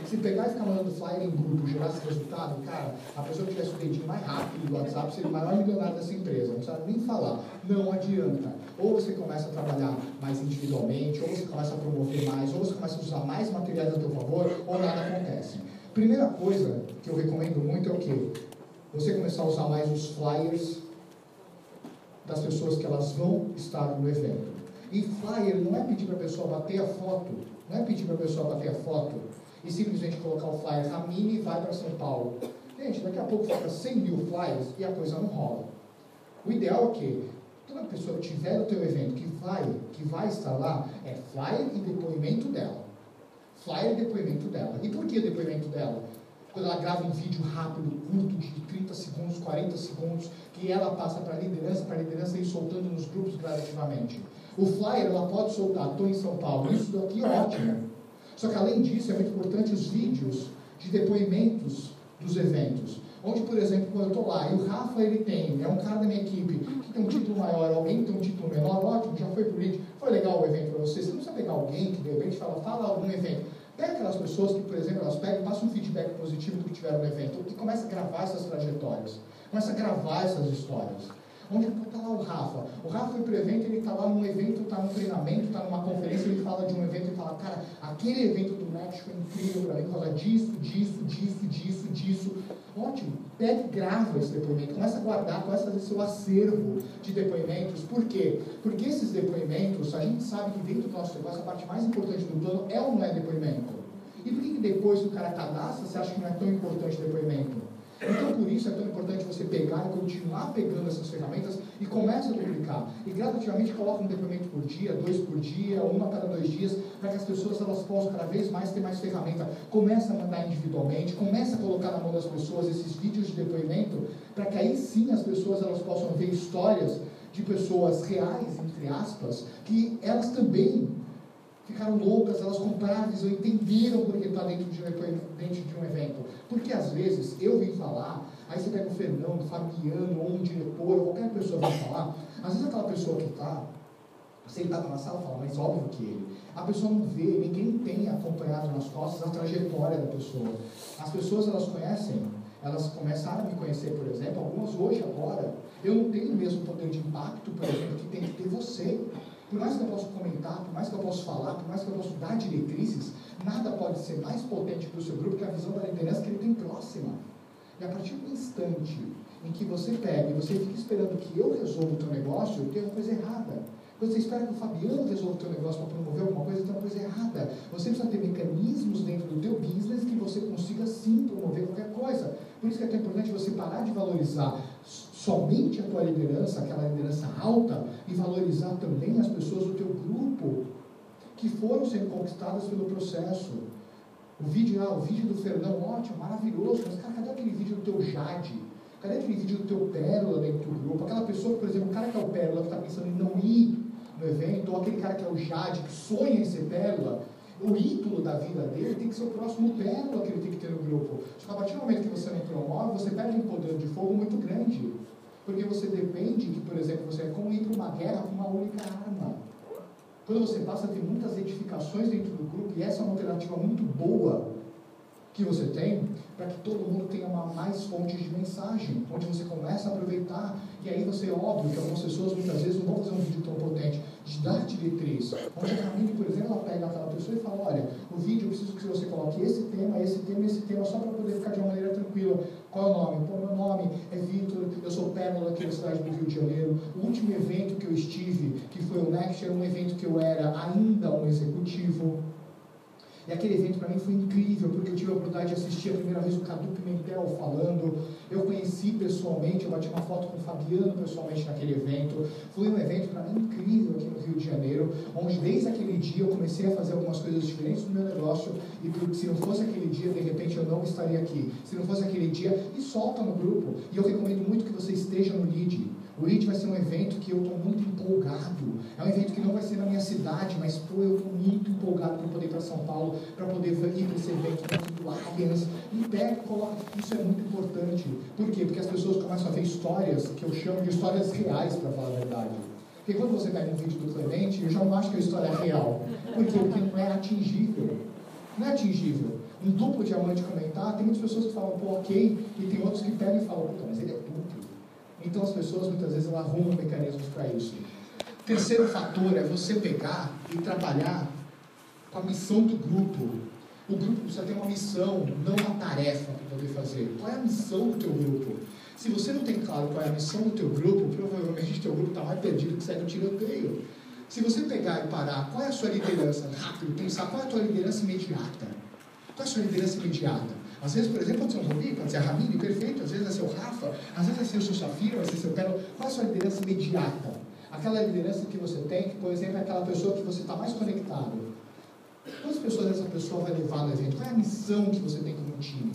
Se pegar e ficar mandando flyer em grupo gerar esse resultado, cara, a pessoa que tivesse o dedinho mais rápido do WhatsApp seria o maior milionário dessa empresa. Não precisa nem falar. Não adianta. Ou você começa a trabalhar mais individualmente, ou você começa a promover mais, ou você começa a usar mais materiais a teu favor, ou nada acontece. Primeira coisa que eu recomendo muito é o quê? Você começar a usar mais os flyers das pessoas que elas vão estar no evento. E flyer não é pedir para a pessoa bater a foto, não é pedir para a pessoa bater a foto e simplesmente colocar o flyer Ramine e vai para São Paulo. Gente, daqui a pouco falta 100 mil flyers e a coisa não rola. O ideal é que toda pessoa que tiver no teu evento que vai, que vai estar lá, é flyer e depoimento dela. Flyer e depoimento dela. E por que o depoimento dela? Quando ela grava um vídeo rápido, curto, de 30 segundos, 40 segundos, que ela passa para a liderança, para a liderança ir soltando nos grupos gradativamente. O flyer ela pode soltar, estou em São Paulo, isso daqui é ótimo. Só que além disso, é muito importante os vídeos de depoimentos dos eventos. Onde, por exemplo, quando eu estou lá, e o Rafa ele tem, é um cara da minha equipe que tem um título maior, alguém tem um título menor, ótimo, já foi lead, foi legal o evento para você. Você não precisa pegar alguém que de repente fala, fala algum evento. Pega aquelas pessoas que, por exemplo, elas pegam, passam um feedback positivo do que tiveram no evento e começa a gravar essas trajetórias, começa a gravar essas histórias. Onde está lá o Rafa? O Rafa foi para o evento, ele está lá num evento, está num treinamento, está numa conferência, ele fala de um evento e fala, cara, aquele evento do Match foi incrível para mim por causa disso, disso, disso, disso, disso. Ótimo. Pega e grava esse depoimento, começa a guardar, começa a fazer seu acervo de depoimentos. Por quê? Porque esses depoimentos, a gente sabe que dentro do nosso negócio, a parte mais importante do plano é ou não é depoimento? E por que, que depois que o cara cadastra, você acha que não é tão importante o depoimento? Então, por isso é tão importante você pegar e continuar pegando essas ferramentas e começa a duplicar. E gradativamente coloca um depoimento por dia, dois por dia, uma cada dois dias, para que as pessoas elas possam cada vez mais ter mais ferramenta. Começa a mandar individualmente, começa a colocar na mão das pessoas esses vídeos de depoimento, para que aí sim as pessoas elas possam ver histórias de pessoas reais, entre aspas, que elas também ficaram loucas, elas compraram, eles entenderam porque está dentro, de um, dentro de um evento. Porque às vezes eu vim falar, aí você pega o Fernando, o Fabiano, ou um diretor, ou qualquer pessoa vem falar, às vezes aquela pessoa que está sentada na sala fala, mas óbvio que ele. A pessoa não vê, ninguém tem acompanhado nas costas a trajetória da pessoa. As pessoas elas conhecem, elas começaram a me conhecer, por exemplo, algumas hoje, agora. Eu não tenho o mesmo poder de impacto, por exemplo, que tem que ter você. Por mais que eu possa comentar, por mais que eu possa falar, por mais que eu possa dar diretrizes, nada pode ser mais potente para o seu grupo que a visão da liderança que ele tem próxima. E a partir do instante em que você pega e você fica esperando que eu resolva o teu negócio, tem uma coisa errada. Você espera que o Fabiano resolva o teu negócio para promover alguma coisa, tem uma coisa errada. Você precisa ter mecanismos dentro do teu business que você consiga sim promover qualquer coisa. Por isso que é tão importante você parar de valorizar somente a tua liderança, aquela liderança alta, e valorizar também as pessoas do teu grupo que foram sendo conquistadas pelo processo. O vídeo, ah, o vídeo do Fernão, ótimo, maravilhoso, mas cara, cadê aquele vídeo do teu Jade? Cadê aquele vídeo do teu Pérola dentro do grupo? Aquela pessoa, por exemplo, o cara que é o Pérola, que está pensando em não ir no evento, ou aquele cara que é o Jade, que sonha em ser Pérola, o ídolo da vida dele tem que ser o próximo pérola que ele tem que ter no grupo. Só que a partir do momento que você não promove, você perde um poder de fogo muito grande. Porque você depende que, por exemplo, você é como ir uma guerra com uma única arma. Quando você passa a ter muitas edificações dentro do grupo, e essa é uma alternativa muito boa que você tem, para que todo mundo tenha uma, mais fontes de mensagem, onde você começa a aproveitar, e aí você, óbvio, que algumas pessoas muitas vezes não vão fazer um vídeo tão potente, dar diretriz, onde a Camille, por exemplo, ela pega aquela pessoa e fala, olha, o vídeo eu preciso que você coloque esse tema, esse tema, esse tema, só para poder ficar de uma maneira tranquila. Qual é o nome? Pô, meu nome é Vitor, eu sou Pérola aqui na cidade do Rio de Janeiro. O último evento que eu estive, que foi o Next, era um evento que eu era ainda um executivo. E aquele evento para mim foi incrível, porque eu tive a oportunidade de assistir a primeira vez o Cadu Pimentel falando. Eu conheci pessoalmente, eu bati uma foto com o Fabiano pessoalmente naquele evento. Foi um evento para mim incrível aqui no Rio de Janeiro, onde desde aquele dia eu comecei a fazer algumas coisas diferentes no meu negócio. E porque se não fosse aquele dia, de repente eu não estaria aqui. Se não fosse aquele dia, e solta no grupo. E eu recomendo muito que você esteja no lead. O IT vai ser um evento que eu estou muito empolgado. É um evento que não vai ser na minha cidade, mas pô, eu estou muito empolgado para poder ir para São Paulo, para poder ir para esse evento do Allianz. E pega coloca. Isso é muito importante. Por quê? Porque as pessoas começam a ver histórias que eu chamo de histórias reais, para falar a verdade. Porque quando você pega um vídeo do Clemente, eu já não acho que a história é real. Por quê? Porque não é atingível. Não é atingível. Um duplo diamante comentar, tem muitas pessoas que falam, pô, ok, e tem outros que pegam e falam, puta, mas ele é duplo. Então as pessoas muitas vezes elas arrumam mecanismos para isso. Terceiro fator é você pegar e trabalhar com a missão do grupo. O grupo precisa ter uma missão, não uma tarefa para poder fazer. Qual é a missão do teu grupo? Se você não tem claro qual é a missão do teu grupo, provavelmente o teu grupo está mais perdido que segue o tiroteio. Se você pegar e parar, qual é a sua liderança? Rápido, pensar qual é a tua liderança imediata. Qual é a sua liderança imediata? Às vezes, por exemplo, pode ser um Robi, pode ser a Ramine, perfeito. Às vezes é seu Rafa, às vezes é seu Safira, vai ser seu Pérola. Qual é a sua liderança imediata? Aquela liderança que você tem, que, por exemplo, é aquela pessoa que você está mais conectado. Quantas pessoas essa pessoa vai levar no evento? Qual é a missão que você tem como time?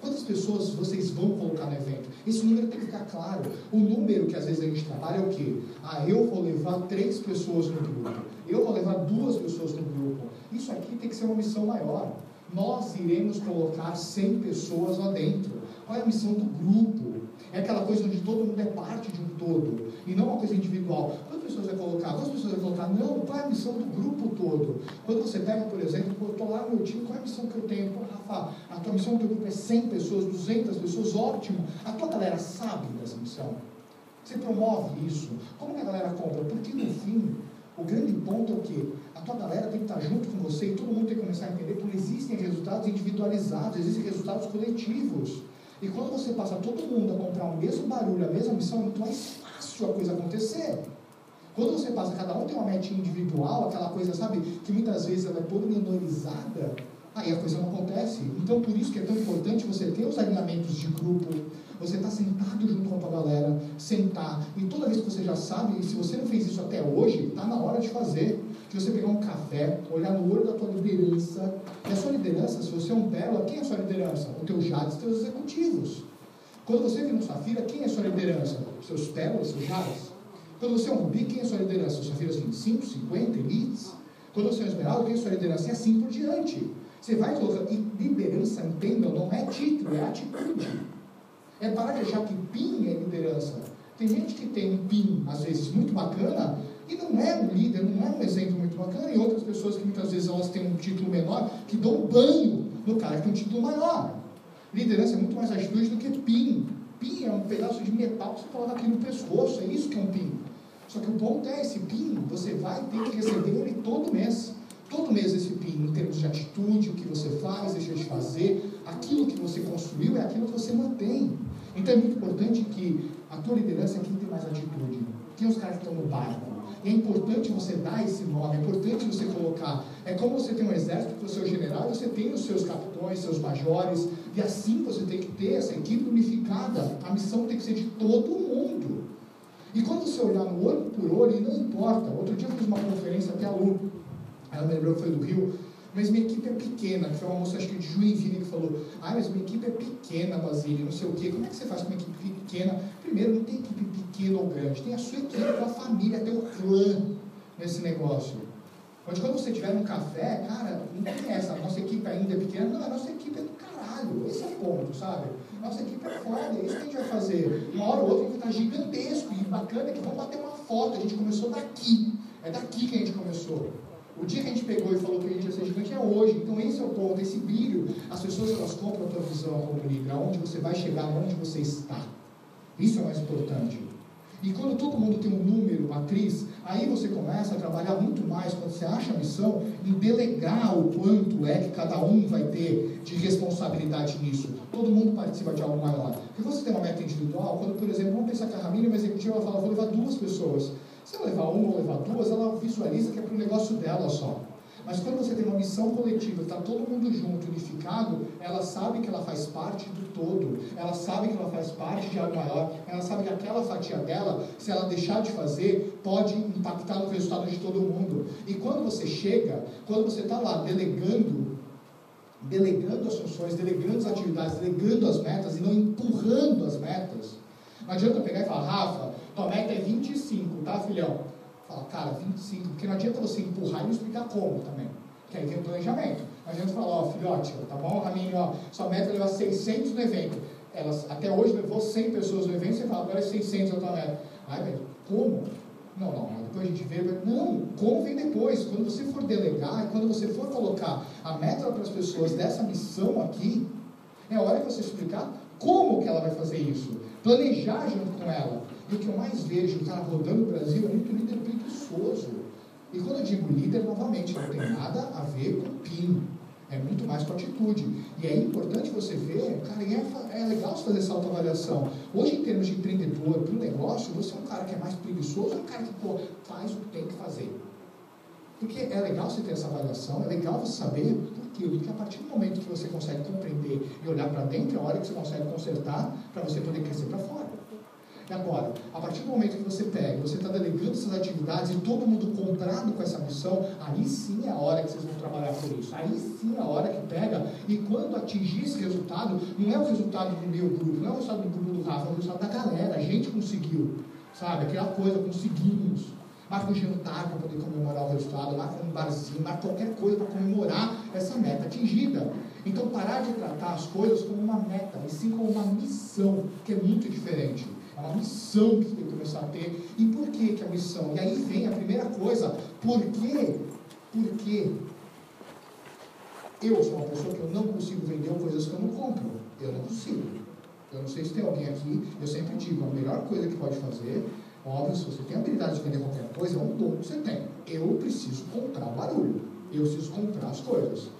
Quantas pessoas vocês vão colocar no evento? Esse número tem que ficar claro. O número que às vezes a gente trabalha é o quê? Ah, eu vou levar três pessoas no grupo. Eu vou levar duas pessoas no grupo. Isso aqui tem que ser uma missão maior nós iremos colocar 100 pessoas lá dentro. Qual é a missão do grupo? É aquela coisa onde todo mundo é parte de um todo e não uma coisa individual. Quantas pessoas vai colocar? Quantas pessoas vai colocar? Não, qual é a missão do grupo todo? Quando você pega, por exemplo, eu estou lá no meu time, qual é a missão que eu tenho? Pô, Rafa, a tua missão do teu grupo é 100 pessoas, 200 pessoas, ótimo. A tua galera sabe dessa missão? Você promove isso? Como que a galera compra? Porque no fim, o grande ponto é o quê? A tua galera tem que estar junto com você e todo mundo tem que começar a entender que não existem resultados individualizados, existem resultados coletivos. E quando você passa todo mundo a comprar o mesmo barulho, a mesma missão, é muito mais fácil a coisa acontecer. Quando você passa, cada um tem uma meta individual, aquela coisa, sabe, que muitas vezes ela é pormenorizada, aí a coisa não acontece. Então, por isso que é tão importante você ter os alinhamentos de grupo, você está sentado junto com a galera, sentar, e toda vez que você já sabe, e se você não fez isso até hoje, está na hora de fazer. De você pegar um café, olhar no olho da tua liderança, e a sua liderança, se você é um pérola, quem é a sua liderança? O teu Jades, os teus executivos. Quando você vira um Safira, quem é a sua liderança? Seus pérolas, seus Jades. Quando você é um Rubi, quem é a sua liderança? Os Safiras 25, 50, elites? Quando você é um Esmeralda, quem é a sua liderança? E assim por diante. Você vai colocando. E liderança, entendam, não é título, é atitude. É parar de achar que PIN é liderança. Tem gente que tem um PIN, às vezes, muito bacana, e não é um líder, não é um exemplo muito bacana, e outras pessoas que muitas vezes elas têm um título menor, que dão banho no cara que tem um título maior. Liderança é muito mais atitude do que PIN. PIN é um pedaço de metal que você coloca aqui no pescoço, é isso que é um PIN. Só que o ponto é, esse PIN, você vai ter que receber ele todo mês. Todo mês esse PIN, em termos de atitude, o que você faz, deixa de fazer, aquilo que você construiu é aquilo que você mantém. Então é muito importante que a tua liderança é quem tem mais atitude. Quem é os caras que estão no barco? E é importante você dar esse nome, é importante você colocar. É como você tem um exército é o general, você tem os seus capitões, seus majores, e assim você tem que ter essa equipe unificada. A missão tem que ser de todo mundo. E quando você olhar no olho por olho, não importa. Outro dia eu fiz uma conferência até a Lu, ela me lembrou que foi do Rio, mas minha equipe é pequena, que foi uma moça acho que de Joinville que falou, ah, mas minha equipe é pequena, Basílio, não sei o quê. Como é que você faz com uma equipe pequena? Primeiro, não tem equipe pequena ou grande, tem a sua equipe, a família, tem o clã nesse negócio. Onde quando você tiver um café, cara, não tem essa, a nossa equipe ainda é pequena, não, a nossa equipe é do caralho, esse é o ponto, sabe? Nossa equipe é foda, é isso que a gente vai fazer. Uma hora ou outra a gente vai estar gigantesco e bacana que vamos bater uma foto, a gente começou daqui, é daqui que a gente começou. O dia que a gente pegou e falou que a gente ia ser gigante é hoje. Então esse é o ponto, esse brilho. As pessoas elas compram a tua visão como líder, aonde você vai chegar, onde você está. Isso é mais importante. E quando todo mundo tem um número, matriz, aí você começa a trabalhar muito mais, quando você acha a missão, em delegar o quanto é que cada um vai ter de responsabilidade nisso. Todo mundo participa de algo maior. Porque você tem uma meta individual, quando, por exemplo, vamos pensar que a Ramília é uma executiva, ela fala, vou levar duas pessoas. Se ela levar uma ou levar duas, ela visualiza que é para o negócio dela só. Mas quando você tem uma missão coletiva, está todo mundo junto, unificado, ela sabe que ela faz parte do todo, ela sabe que ela faz parte de algo maior, ela sabe que aquela fatia dela, se ela deixar de fazer, pode impactar no resultado de todo mundo. E quando você chega, quando você está lá delegando, delegando as funções, delegando as atividades, delegando as metas e não empurrando as metas, não adianta pegar e falar, Rafa, tua meta é 25, tá, filhão? Fala, cara, 25, porque não adianta você empurrar e não explicar como também. Que aí vem o planejamento. Não adianta falar, ó, filhote, tá bom, Raminho, ó, sua meta é levar 600 no evento. Elas, até hoje levou 100 pessoas no evento, você fala, agora é 600 a tua meta. Ai, velho, como? Não, não, depois a gente vê, não, como vem depois. Quando você for delegar quando você for colocar a meta para as pessoas dessa missão aqui, é hora que você explicar como que ela vai fazer isso. Planejar junto com ela. E o que eu mais vejo, cara, rodando o Brasil, é muito líder E quando eu digo líder, novamente, não tem nada a ver com PIN. É muito mais com atitude. E é importante você ver, cara, é, é legal você fazer essa autoavaliação. Hoje, em termos de empreendedor, para o negócio, você é um cara que é mais preguiçoso ou é um cara que pô, faz o que tem que fazer? Porque é legal você ter essa avaliação, é legal você saber por quê. Porque a partir do momento que você consegue compreender e olhar para dentro, é a hora que você consegue consertar para você poder crescer para fora. Agora, a partir do momento que você pega, você está delegando essas atividades e todo mundo comprado com essa missão, aí sim é a hora que vocês vão trabalhar por isso. Aí sim é a hora que pega e quando atingir esse resultado, não é o resultado do meu grupo, não é o resultado do grupo do Rafa, é o resultado da galera. A gente conseguiu, sabe? Aquela coisa, conseguimos. Marca um jantar para poder comemorar o resultado, marca um barzinho, marca qualquer coisa para comemorar essa meta atingida. Então, parar de tratar as coisas como uma meta, e sim como uma missão, que é muito diferente. É uma missão que tem que começar a ter. E por que, que é a missão? E aí vem a primeira coisa. Por quê? Porque eu sou uma pessoa que eu não consigo vender coisas que eu não compro. Eu não consigo. Eu não sei se tem alguém aqui, eu sempre digo, a melhor coisa que pode fazer, óbvio, se você tem a habilidade de vender qualquer coisa, é um dom que você tem. Eu preciso comprar barulho. Eu preciso comprar as coisas.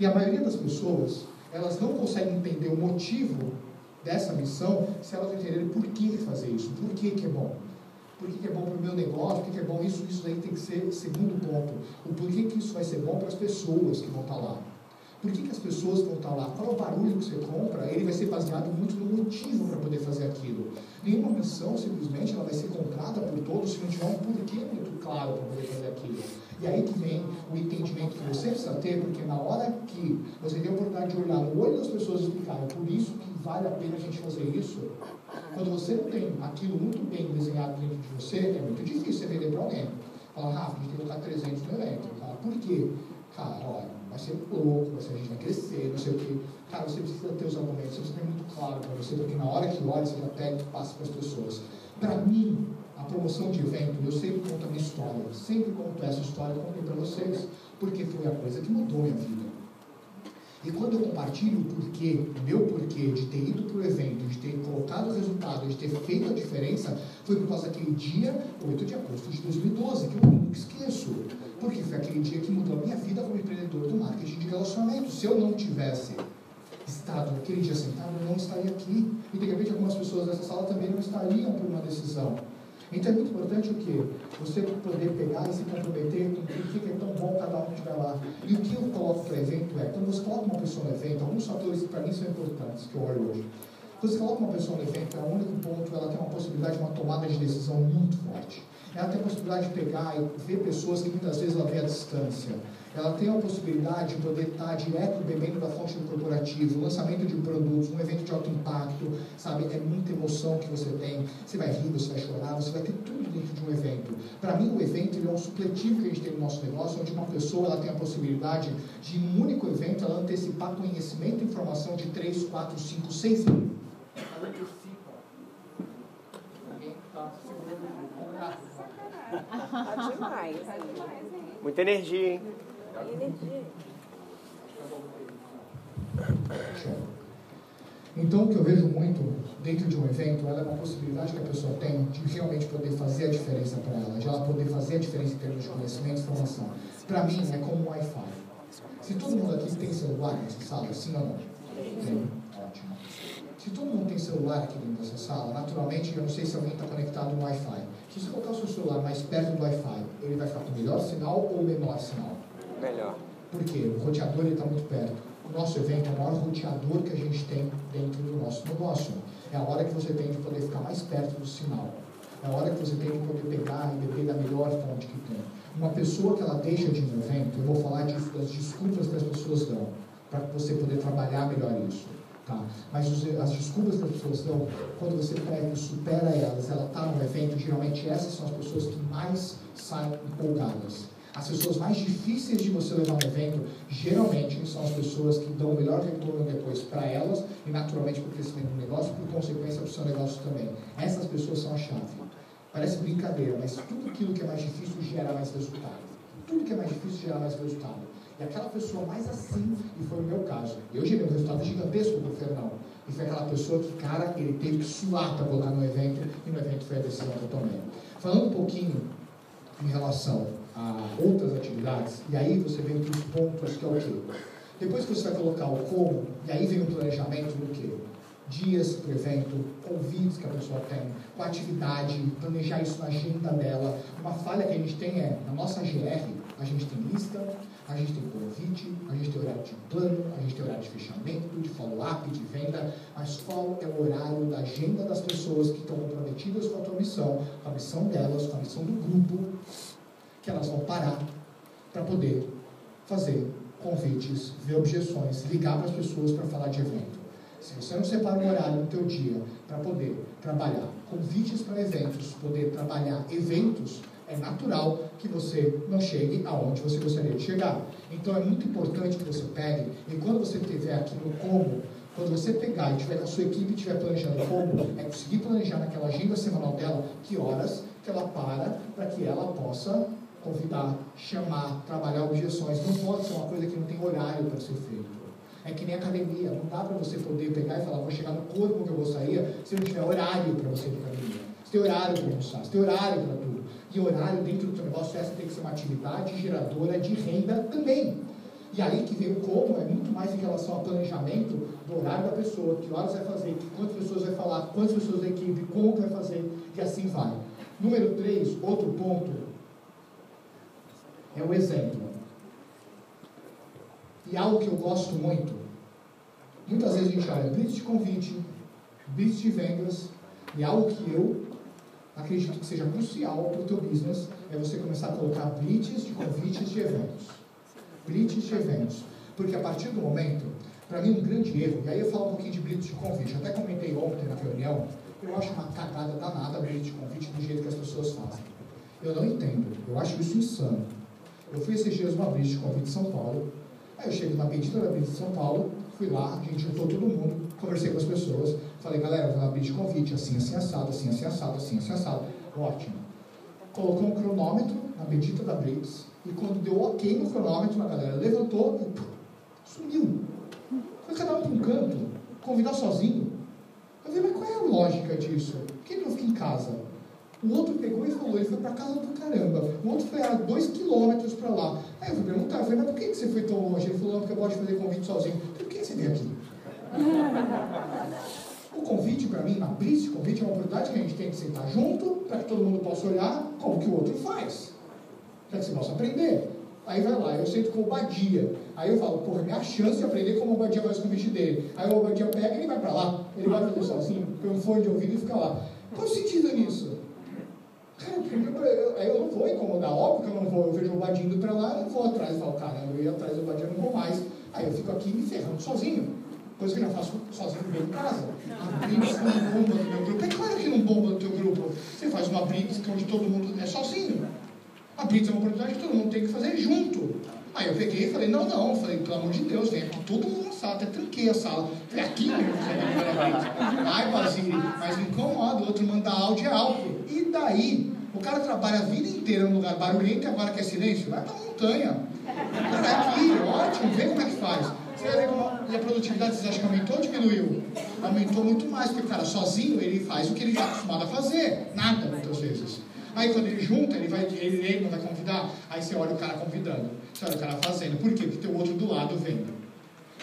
E a maioria das pessoas, elas não conseguem entender o motivo dessa missão se elas entenderem por que fazer isso, por que, que é bom. Por que, que é bom para o meu negócio, por que, que é bom isso, isso daí tem que ser segundo ponto. O porquê que isso vai ser bom para as pessoas que vão estar lá. Por que, que as pessoas vão estar lá? Qual é o barulho que você compra? Ele vai ser baseado muito no motivo para poder fazer aquilo. Nenhuma missão, simplesmente, ela vai ser comprada por todos se não tiver um porquê muito claro para poder fazer aquilo. E aí que vem o entendimento que você precisa ter, porque na hora que você tem a oportunidade de olhar no olho das pessoas e explicar, é por isso que vale a pena a gente fazer isso, quando você não tem aquilo muito bem desenhado dentro de você, é muito difícil você vender para alguém. Fala, Rafa, a gente tem que colocar 300 no evento. Fala, por quê? Cara, olha, vai ser louco, vai ser, a gente vai crescer, não sei o quê. Cara, você precisa ter os argumentos, você precisa ter muito claro para você, porque na hora que olha, você já pega e passa para as pessoas. Para mim, promoção de evento, eu sempre conto a minha história, sempre conto essa história, eu contei para vocês, porque foi a coisa que mudou minha vida. E quando eu compartilho o porquê, o meu porquê de ter ido para o evento, de ter colocado o resultado, de ter feito a diferença, foi por causa daquele dia, 8 de agosto de 2012, que eu nunca esqueço. Porque foi aquele dia que mudou a minha vida como empreendedor do marketing de relacionamento. Se eu não tivesse estado naquele dia sentado, eu não estaria aqui. E de repente algumas pessoas dessa sala também não estariam por uma decisão. Então é muito importante o quê? Você poder pegar e se comprometer com o que é tão bom cada um estiver lá. E o que eu coloco para evento é, quando você coloca uma pessoa no evento, alguns fatores que para mim são importantes, que eu olho hoje. Quando você coloca uma pessoa no evento, é o único ponto, ela tem uma possibilidade de uma tomada de decisão muito forte. Ela tem a possibilidade de pegar e ver pessoas que muitas vezes ela vê à distância ela tem a possibilidade de poder estar direto bebendo da fonte do corporativo, lançamento de produtos, um evento de alto impacto, sabe? É muita emoção que você tem. Você vai rir, você vai chorar, você vai ter tudo dentro de um evento. Para mim, o evento é um supletivo que a gente tem no nosso negócio, onde uma pessoa ela tem a possibilidade de, em um único evento, ela antecipar conhecimento e informação de 3, 4, 5, 6 anos. Ela antecipa. Tá demais. Muita energia, hein? Então, o que eu vejo muito dentro de um evento, ela é uma possibilidade que a pessoa tem de realmente poder fazer a diferença para ela, de ela poder fazer a diferença em termos de conhecimento e informação. Para mim, é como um Wi-Fi. Se todo mundo aqui tem celular nessa sala, sim ou não? Tem. Ótimo. Se todo mundo tem celular aqui dentro dessa sala, naturalmente, eu não sei se alguém está conectado no Wi-Fi. Se você colocar o seu celular mais perto do Wi-Fi, ele vai ficar com melhor sinal ou menor sinal? Melhor. Por quê? O roteador está muito perto. O nosso evento é o maior roteador que a gente tem dentro do nosso negócio. É a hora que você tem de poder ficar mais perto do sinal. É a hora que você tem de poder pegar e beber da melhor fonte que tem. Uma pessoa que ela deixa de ir no evento, eu vou falar disso, das desculpas que as pessoas dão, para você poder trabalhar melhor isso. Tá? Mas as desculpas que as pessoas dão, quando você pega e supera elas, ela está no evento, geralmente essas são as pessoas que mais saem empolgadas. As pessoas mais difíceis de você levar no evento, geralmente, são as pessoas que dão o melhor retorno depois para elas e, naturalmente, para o crescimento do negócio, por consequência, para o seu negócio também. Essas pessoas são a chave. Parece brincadeira, mas tudo aquilo que é mais difícil gera mais resultado. Tudo que é mais difícil gera mais resultado. E aquela pessoa mais assim, e foi o meu caso, eu gerei um resultado gigantesco do Fernão. E foi aquela pessoa que, cara, ele teve que suar para colocar no evento, e no evento foi a decisão que eu tomei. Falando um pouquinho em relação a outras atividades, e aí você vem para os pontos que é o quê? Depois que você vai colocar o como, e aí vem o planejamento do quê? Dias para o evento, convites que a pessoa tem, com atividade, planejar isso na agenda dela. Uma falha que a gente tem é, na nossa GR, a gente tem lista, a gente tem convite, a gente tem horário de plano, a gente tem horário de fechamento, de follow-up, de venda, mas qual é o horário da agenda das pessoas que estão comprometidas com a tua missão, com a missão delas, com a missão do grupo, que elas vão parar para poder fazer convites, ver objeções, ligar para as pessoas para falar de evento. Se você não separa um horário no teu dia para poder trabalhar convites para eventos, poder trabalhar eventos, é natural que você não chegue aonde você gostaria de chegar. Então é muito importante que você pegue, e quando você estiver aqui no como, quando você pegar e tiver a sua equipe estiver planejando como, é conseguir planejar naquela agenda semanal dela que horas que ela para para que ela possa convidar, chamar, trabalhar objeções. Não pode ser uma coisa que não tem horário para ser feito. É que nem academia, não dá para você poder pegar e falar, vou chegar no corpo que eu gostaria, se não tiver horário para você ir para academia. Você tem horário para almoçar, você tem horário para tudo. E horário dentro do seu negócio, essa tem que ser uma atividade geradora de renda também. E aí que vem o como, é muito mais em relação ao planejamento do horário da pessoa, que horas vai fazer, quantas pessoas vai falar, quantas pessoas da equipe, como vai fazer, e assim vai. Número 3, outro ponto, é o exemplo. E algo que eu gosto muito, muitas vezes a gente olha blitz de convite, blitz de vendas, e algo que eu acredito que seja crucial para o teu business é você começar a colocar blitz de convites de eventos. Blitz de eventos. Porque a partir do momento, para mim um grande erro, e aí eu falo um pouquinho de blitz de convite, eu até comentei ontem na reunião, eu acho uma cagada danada blitz de convite do jeito que as pessoas fazem. Eu não entendo, eu acho isso insano. Eu fui esses dias numa blitz de convite em São Paulo, aí eu chego na pedida da blitz de São Paulo, fui lá, a gente juntou todo mundo, conversei com as pessoas, falei, galera, vou abrir de convite, assim, assim, assado, assim, assim, assado, assim, assim, assado. Ótimo. Colocou um cronômetro na bendita da Blitz, e quando deu ok no cronômetro, a galera levantou e sumiu. Foi cada um para um canto, convidar sozinho. Eu falei, mas qual é a lógica disso? Por que ele não fica em casa? O outro pegou e falou, ele foi para casa do caramba. O outro foi a dois quilômetros para lá. Aí eu fui perguntar, eu falei, mas por que você foi tão longe? Ele falou, não, porque eu gosto de fazer convite sozinho. Por que você veio aqui? O convite, para mim, blitz de convite é uma oportunidade que a gente tem que sentar junto, para que todo mundo possa olhar como que o outro faz. Para que você possa aprender. Aí vai lá, eu sento com o Badia. Aí eu falo, porra, minha chance de aprender como o Badia faz o convite dele. Aí o Badia pega e ele vai para lá. Ele vai fazer sozinho, põe um fone de ouvido e fica lá. Qual o sentido nisso? Cara, eu, aí eu não vou incomodar, óbvio que eu não vou. Eu vejo o Badia indo para lá, eu não vou atrás e falo, cara, eu ia atrás do Badia, não vou mais. Aí eu fico aqui me ferrando sozinho. Coisa que eu já faço sozinho bem em casa. A blitz não bomba no meu grupo. É claro que não bomba no teu grupo. Você faz uma blitz onde todo mundo é sozinho. A blitz é uma oportunidade que todo mundo tem que fazer junto. Aí eu peguei e falei, não, não. Falei, pelo amor de Deus, vem aqui todo mundo na sala. Até tranquei a sala. Falei, aqui mesmo você vai blitz. Ai, Basílio, mas me incomoda. O outro manda áudio é áudio. E daí? O cara trabalha a vida inteira num lugar barulhento e agora quer silêncio? Vai pra montanha. Cara, aqui, ótimo, vê como é que faz. Você vai ver como e a produtividade vocês acham que aumentou ou diminuiu? Aumentou muito mais, porque o cara sozinho ele faz o que ele está acostumado a fazer. Nada, muitas vezes. Aí quando ele junta, ele vai, ele, não vai convidar, aí você olha o cara convidando, você olha o cara fazendo. Por quê? Porque tem o outro do lado vendo.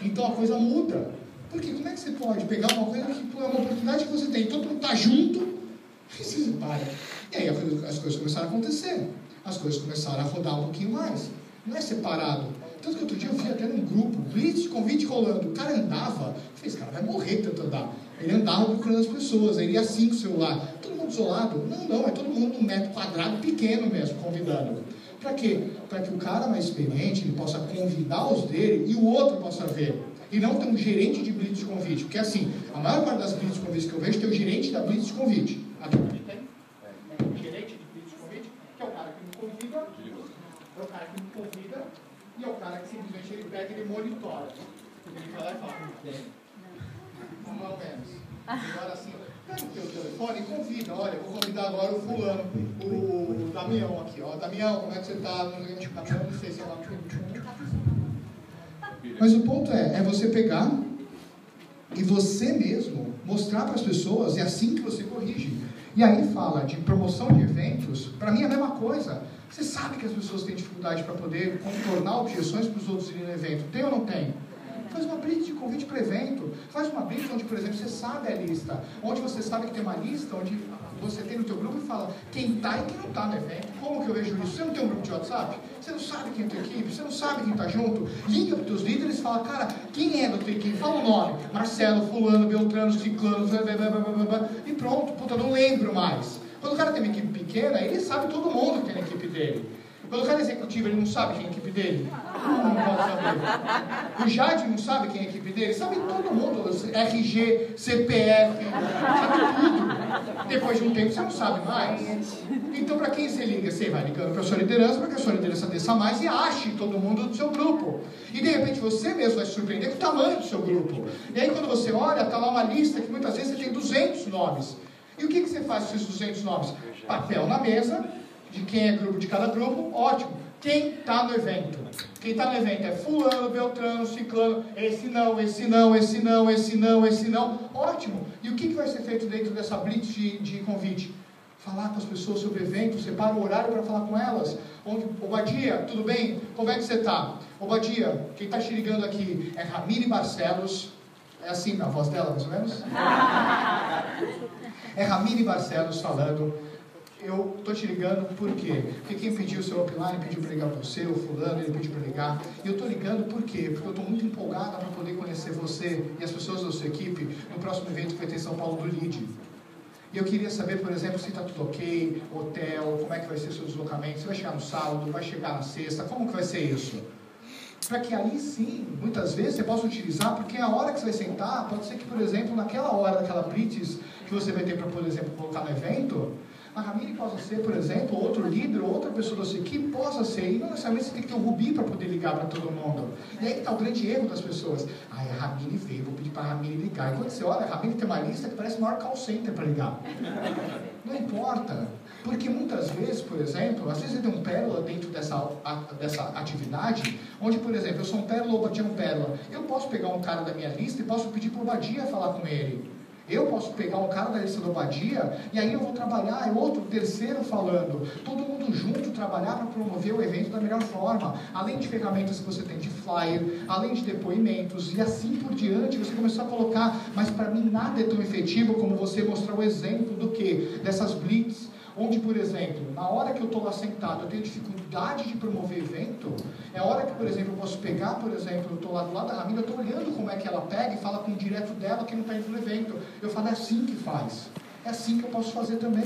Então a coisa muda. Porque como é que você pode pegar uma coisa que é uma oportunidade que você tem, todo mundo está junto, você separa. E aí as coisas começaram a acontecer. As coisas começaram a rodar um pouquinho mais. Não é separado. Tanto que outro dia eu vi até num grupo, blitz de convite rolando. O cara andava, eu falei, esse cara vai morrer tanto andar. Ele andava procurando as pessoas, ele ia assim com o celular. Todo mundo isolado? Não, não, é todo mundo num metro quadrado pequeno mesmo, convidando. Para quê? Para que o cara mais experiente ele possa convidar os dele e o outro possa ver. E não ter um gerente de blitz de convite. Porque assim, a maior parte das blitz de convite que eu vejo tem o gerente da blitz de convite. Aqui tem? É. Gerente de blitz de convite, que é o cara que me convida, é o cara que me convida, e é o cara que simplesmente ele pega e ele monitora. Ele vai lá e fala, mais ou menos. Agora assim, pega o teu telefone e convida, olha, vou convidar agora o fulano, o, o Damião aqui, ó. Damião, como é que você está? Não sei se é lá. Mas o ponto é, é você pegar e você mesmo mostrar para as pessoas, é assim que você corrige. E aí fala de promoção de eventos, para mim é a mesma coisa. Você sabe que as pessoas têm dificuldade para poder contornar objeções para os outros irem no evento. Tem ou não tem? Faz uma blitz de convite para evento. Faz uma blitz onde, por exemplo, você sabe a lista. Onde você sabe que tem uma lista, onde você tem no teu grupo e fala quem está e quem não está no evento. Como que eu vejo isso? Você não tem um grupo de WhatsApp? Você não sabe quem é a tua equipe? Você não sabe quem está junto? Liga para os teus líderes e fala, cara, quem é da tua equipe? Fala o nome. Marcelo, fulano, Beltrano, Ciclano, blá, blá, blá, blá, blá, e pronto. Puta, não lembro mais. Quando o cara tem uma equipe pequena, ele sabe todo mundo que tem na equipe dele. Quando o cara é executivo, ele não sabe quem é a equipe dele? Não pode saber. O Jade não sabe quem é a equipe dele? Sabe todo mundo. RG, CPF, sabe tudo. Depois de um tempo, você não sabe mais. Então, para quem você liga? Você vai ligando para a sua liderança, para que a sua liderança desça mais e ache todo mundo do seu grupo. E, de repente, você mesmo vai se surpreender com o tamanho do seu grupo. E aí, quando você olha, está lá uma lista que muitas vezes você tem 200 nomes. E o que, que você faz com esses 200 nomes? Papel na mesa, de quem é grupo de cada grupo, ótimo. Quem está no evento? Quem está no evento é fulano, beltrano, ciclano, esse não, esse não, esse não, esse não, esse não, ótimo. E o que, que vai ser feito dentro dessa blitz de, de convite? Falar com as pessoas sobre o evento, separa o horário para falar com elas. Onde, Obadia, tudo bem? Como é que você está? Obadia, quem está xerigando aqui é Ramire Barcelos. É assim a voz dela, mais ou menos? É Ramire Barcelos falando eu estou te ligando por quê? Porque quem pediu o seu upline pediu para ligar para você, o fulano, ele pediu para ligar. E eu estou ligando por quê? Porque eu estou muito empolgada para poder conhecer você e as pessoas da sua equipe no próximo evento que vai ter em São Paulo do LEAD. E eu queria saber, por exemplo, se está tudo ok, hotel, como é que vai ser seu deslocamento, você vai chegar no sábado, vai chegar na sexta, como que vai ser isso? Para que aí sim, muitas vezes, você possa utilizar, porque a hora que você vai sentar, pode ser que, por exemplo, naquela hora daquela blitz que você vai ter para, por exemplo, colocar no evento, a Ramire possa ser, por exemplo, outro líder, outra pessoa da sua equipe possa ser. E não necessariamente você tem que ter um Rubi para poder ligar para todo mundo. E aí está o grande erro das pessoas. Ah, a Ramire veio, vou pedir para a Ramire ligar. E quando você olha, a Ramire tem uma lista que parece o maior call center para ligar. Não importa. Porque muitas vezes, por exemplo, às vezes eu tenho um pérola dentro dessa, a, dessa atividade, onde, por exemplo, eu sou um pérola ou um pérola. Eu posso pegar um cara da minha lista e posso pedir para o Badia falar com ele. Eu posso pegar um cara da Badia e aí eu vou trabalhar, é outro, terceiro falando. Todo mundo junto trabalhar para promover o evento da melhor forma. Além de ferramentas que você tem de flyer, além de depoimentos e assim por diante, você começar a colocar. Mas para mim nada é tão efetivo como você mostrar o exemplo do que? Dessas blitz Onde, por exemplo, na hora que eu estou lá sentado, eu tenho dificuldade de promover evento, é hora que, por exemplo, eu posso pegar, por exemplo, eu estou lá do lado da Ramira, eu estou olhando como é que ela pega e fala com o direto dela que não está indo no evento. Eu falo, é assim que faz. É assim que eu posso fazer também.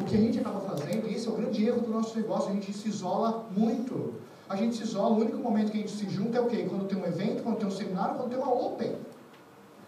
O que a gente acaba fazendo, e esse é o grande erro do nosso negócio, a gente se isola muito. A gente se isola, o único momento que a gente se junta é o quê? Quando tem um evento, quando tem um seminário, quando tem uma open.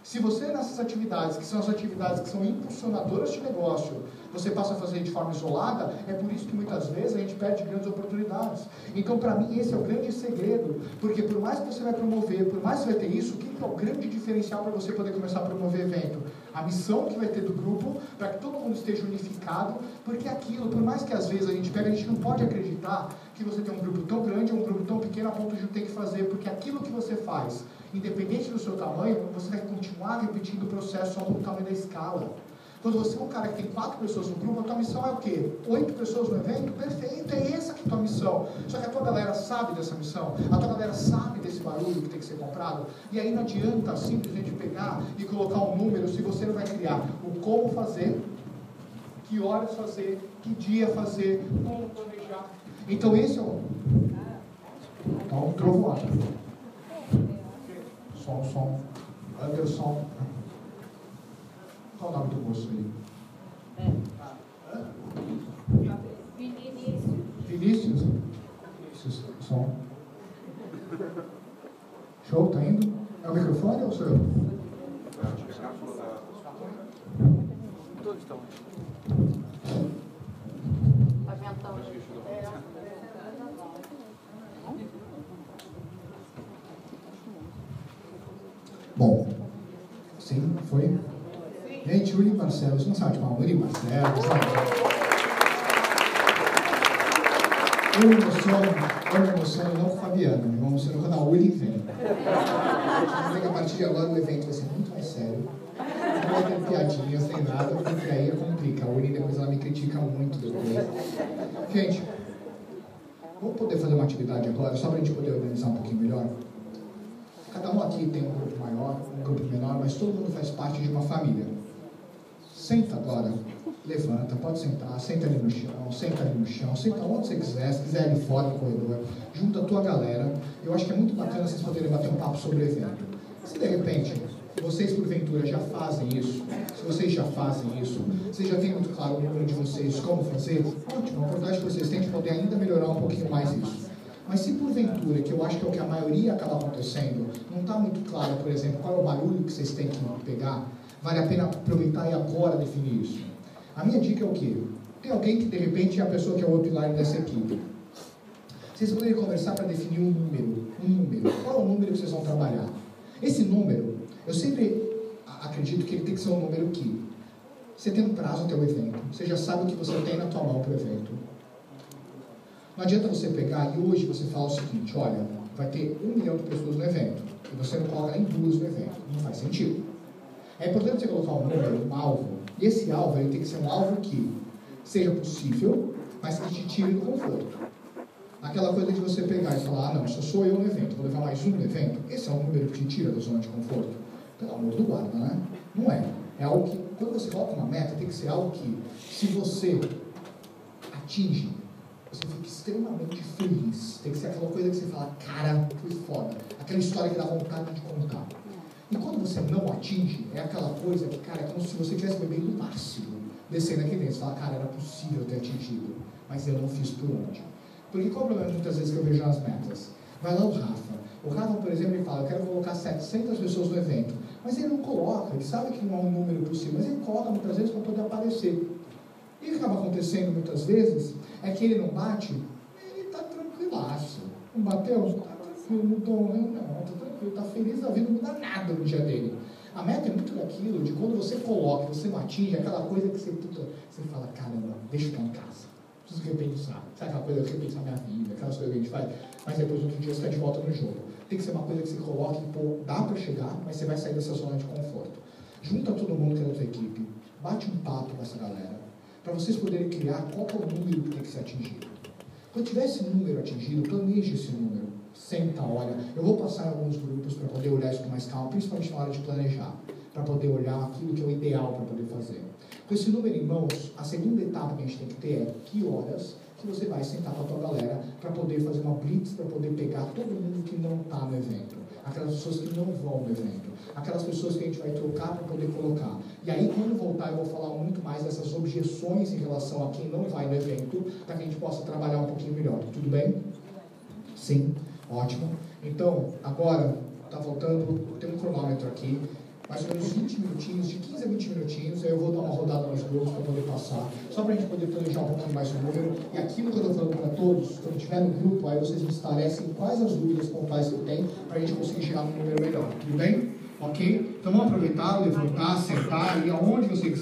Se você nessas atividades, que são as atividades que são impulsionadoras de negócio, você passa a fazer de forma isolada, é por isso que muitas vezes a gente perde grandes oportunidades. Então, para mim, esse é o grande segredo, porque por mais que você vai promover, por mais que você vai ter isso, o que é o grande diferencial para você poder começar a promover evento? A missão que vai ter do grupo, para que todo mundo esteja unificado, porque aquilo, por mais que às vezes a gente pega, a gente não pode acreditar que você tem um grupo tão grande ou um grupo tão pequeno a ponto de ter que fazer, porque aquilo que você faz, independente do seu tamanho, você vai continuar repetindo o processo só no tamanho da escala. Quando você é um cara que tem quatro pessoas no grupo, a tua missão é o quê? Oito pessoas no evento? Perfeito, é essa que é a tua missão. Só que a tua galera sabe dessa missão, a tua galera sabe desse barulho que tem que ser comprado, e aí não adianta simplesmente pegar e colocar um número se você não vai criar o como fazer, que horas fazer, que dia fazer, como planejar. Então esse é o. Então, trovoada. Som, som. Anderson. Qual o nome do moço aí? Vinícius. Vinícius? Vinícius, som. Show, tá indo? É o microfone ou sou eu? Todos estão. Aventão. Bom, sim, foi. Gente, Uri Barcelos, não sabe de mal, Uri Barcelos? Eu me emociono, eu não com o Fabiano, eu me emociono quando a Uri vem. Eu a partir de agora o evento vai ser muito mais sério. Não vai ter piadinhas nem nada, porque aí complica. A Uri depois ela me critica muito depois. Gente, vamos poder fazer uma atividade agora, só para a gente poder organizar um pouquinho melhor? Cada um aqui tem um grupo maior, um grupo menor, mas todo mundo faz parte de uma família. Senta agora, levanta, pode sentar, senta ali no chão, senta ali no chão, senta onde você quiser, se quiser ali fora no corredor, junta a tua galera. Eu acho que é muito bacana vocês poderem bater um papo sobre o evento. Se de repente vocês porventura já fazem isso, se vocês já fazem isso, vocês já têm muito claro o número de vocês como fazer, ótimo, a oportunidade que vocês têm de poder ainda melhorar um pouquinho mais isso. Mas se porventura, que eu acho que é o que a maioria acaba acontecendo, não está muito claro, por exemplo, qual é o barulho que vocês têm que pegar, vale a pena aproveitar e agora definir isso. A minha dica é o quê? Tem alguém que de repente é a pessoa que é o pilar dessa equipe. Vocês poderiam conversar para definir um número. Um número. Qual é o número que vocês vão trabalhar? Esse número, eu sempre acredito que ele tem que ser um número que você tem um prazo até o evento. Você já sabe o que você tem na tua mão para o evento. Não adianta você pegar e hoje você fala o seguinte, olha, vai ter um milhão de pessoas no evento, e você não coloca nem duas no evento. Não faz sentido. É importante você colocar um número, um alvo, e esse alvo ele tem que ser um alvo que seja possível, mas que te tire do conforto. Aquela coisa de você pegar e falar, ah não, só sou eu no evento, vou levar mais um no evento, esse é um número que te tira da zona de conforto. Pelo amor do guarda, né? Não é. É algo que, quando você coloca uma meta, tem que ser algo que, se você atinge, você fica extremamente feliz. Tem que ser aquela coisa que você fala, cara, foi foda. Aquela história que dá vontade de contar. E quando você não atinge, é aquela coisa que, cara, é como se você estivesse bebendo o máximo. Descendo aqui dentro. Você fala, cara, era possível ter atingido. Mas eu não fiz por onde. Porque qual é o problema muitas vezes que eu vejo nas metas? Vai lá o Rafa. O Rafa, por exemplo, ele fala, eu quero colocar 700 pessoas no evento. Mas ele não coloca, ele sabe que não é um número possível, mas ele coloca muitas vezes para poder aparecer. E o que acaba acontecendo muitas vezes é que ele não bate, ele está tranquilaço. Não bateu? Está tranquilo, não estou, não, está tranquilo, está feliz da vida, não dá nada no dia dele. A meta é muito daquilo, de quando você coloca, você não atinge, aquela coisa que você, você fala, caramba, deixa eu ficar em casa. Preciso repensar. Sabe aquela coisa de repensar minha vida, aquelas coisas que a gente faz? Mas depois, outro dia, você está de volta no jogo. Tem que ser uma coisa que você coloque, pô, dá para chegar, mas você vai sair dessa zona de conforto. Junta todo mundo que é da tua equipe, bate um papo com essa galera, para vocês poderem criar qual é o número que tem que ser atingido. Quando tiver esse número atingido, planeje esse número. Senta, olha. Eu vou passar alguns grupos para poder olhar isso com mais calma, principalmente na hora de planejar, para poder olhar aquilo que é o ideal para poder fazer. Com esse número em mãos, a segunda etapa que a gente tem que ter é que horas que você vai sentar com a tua galera para poder fazer uma blitz, para poder pegar todo mundo que não está no evento, aquelas pessoas que não vão no evento, aquelas pessoas que a gente vai trocar para poder colocar. E aí, quando voltar, eu vou falar muito mais dessas objeções em relação a quem não vai no evento, para que a gente possa trabalhar um pouquinho melhor. Tudo bem? Sim, ótimo. Então, agora, está voltando, tem um cronômetro aqui mais ou menos 20 minutinhos, de 15 a 20 minutinhos, aí eu vou dar uma rodada nos grupos para poder passar, só para a gente poder planejar um pouquinho mais o número. E aquilo que eu estou falando para todos, quando estiver no grupo, aí vocês me esclarecem quais as dúvidas pontuais que tem, para a gente conseguir chegar no número melhor. Tudo bem? Ok? Então vamos aproveitar, levantar, sentar e aonde você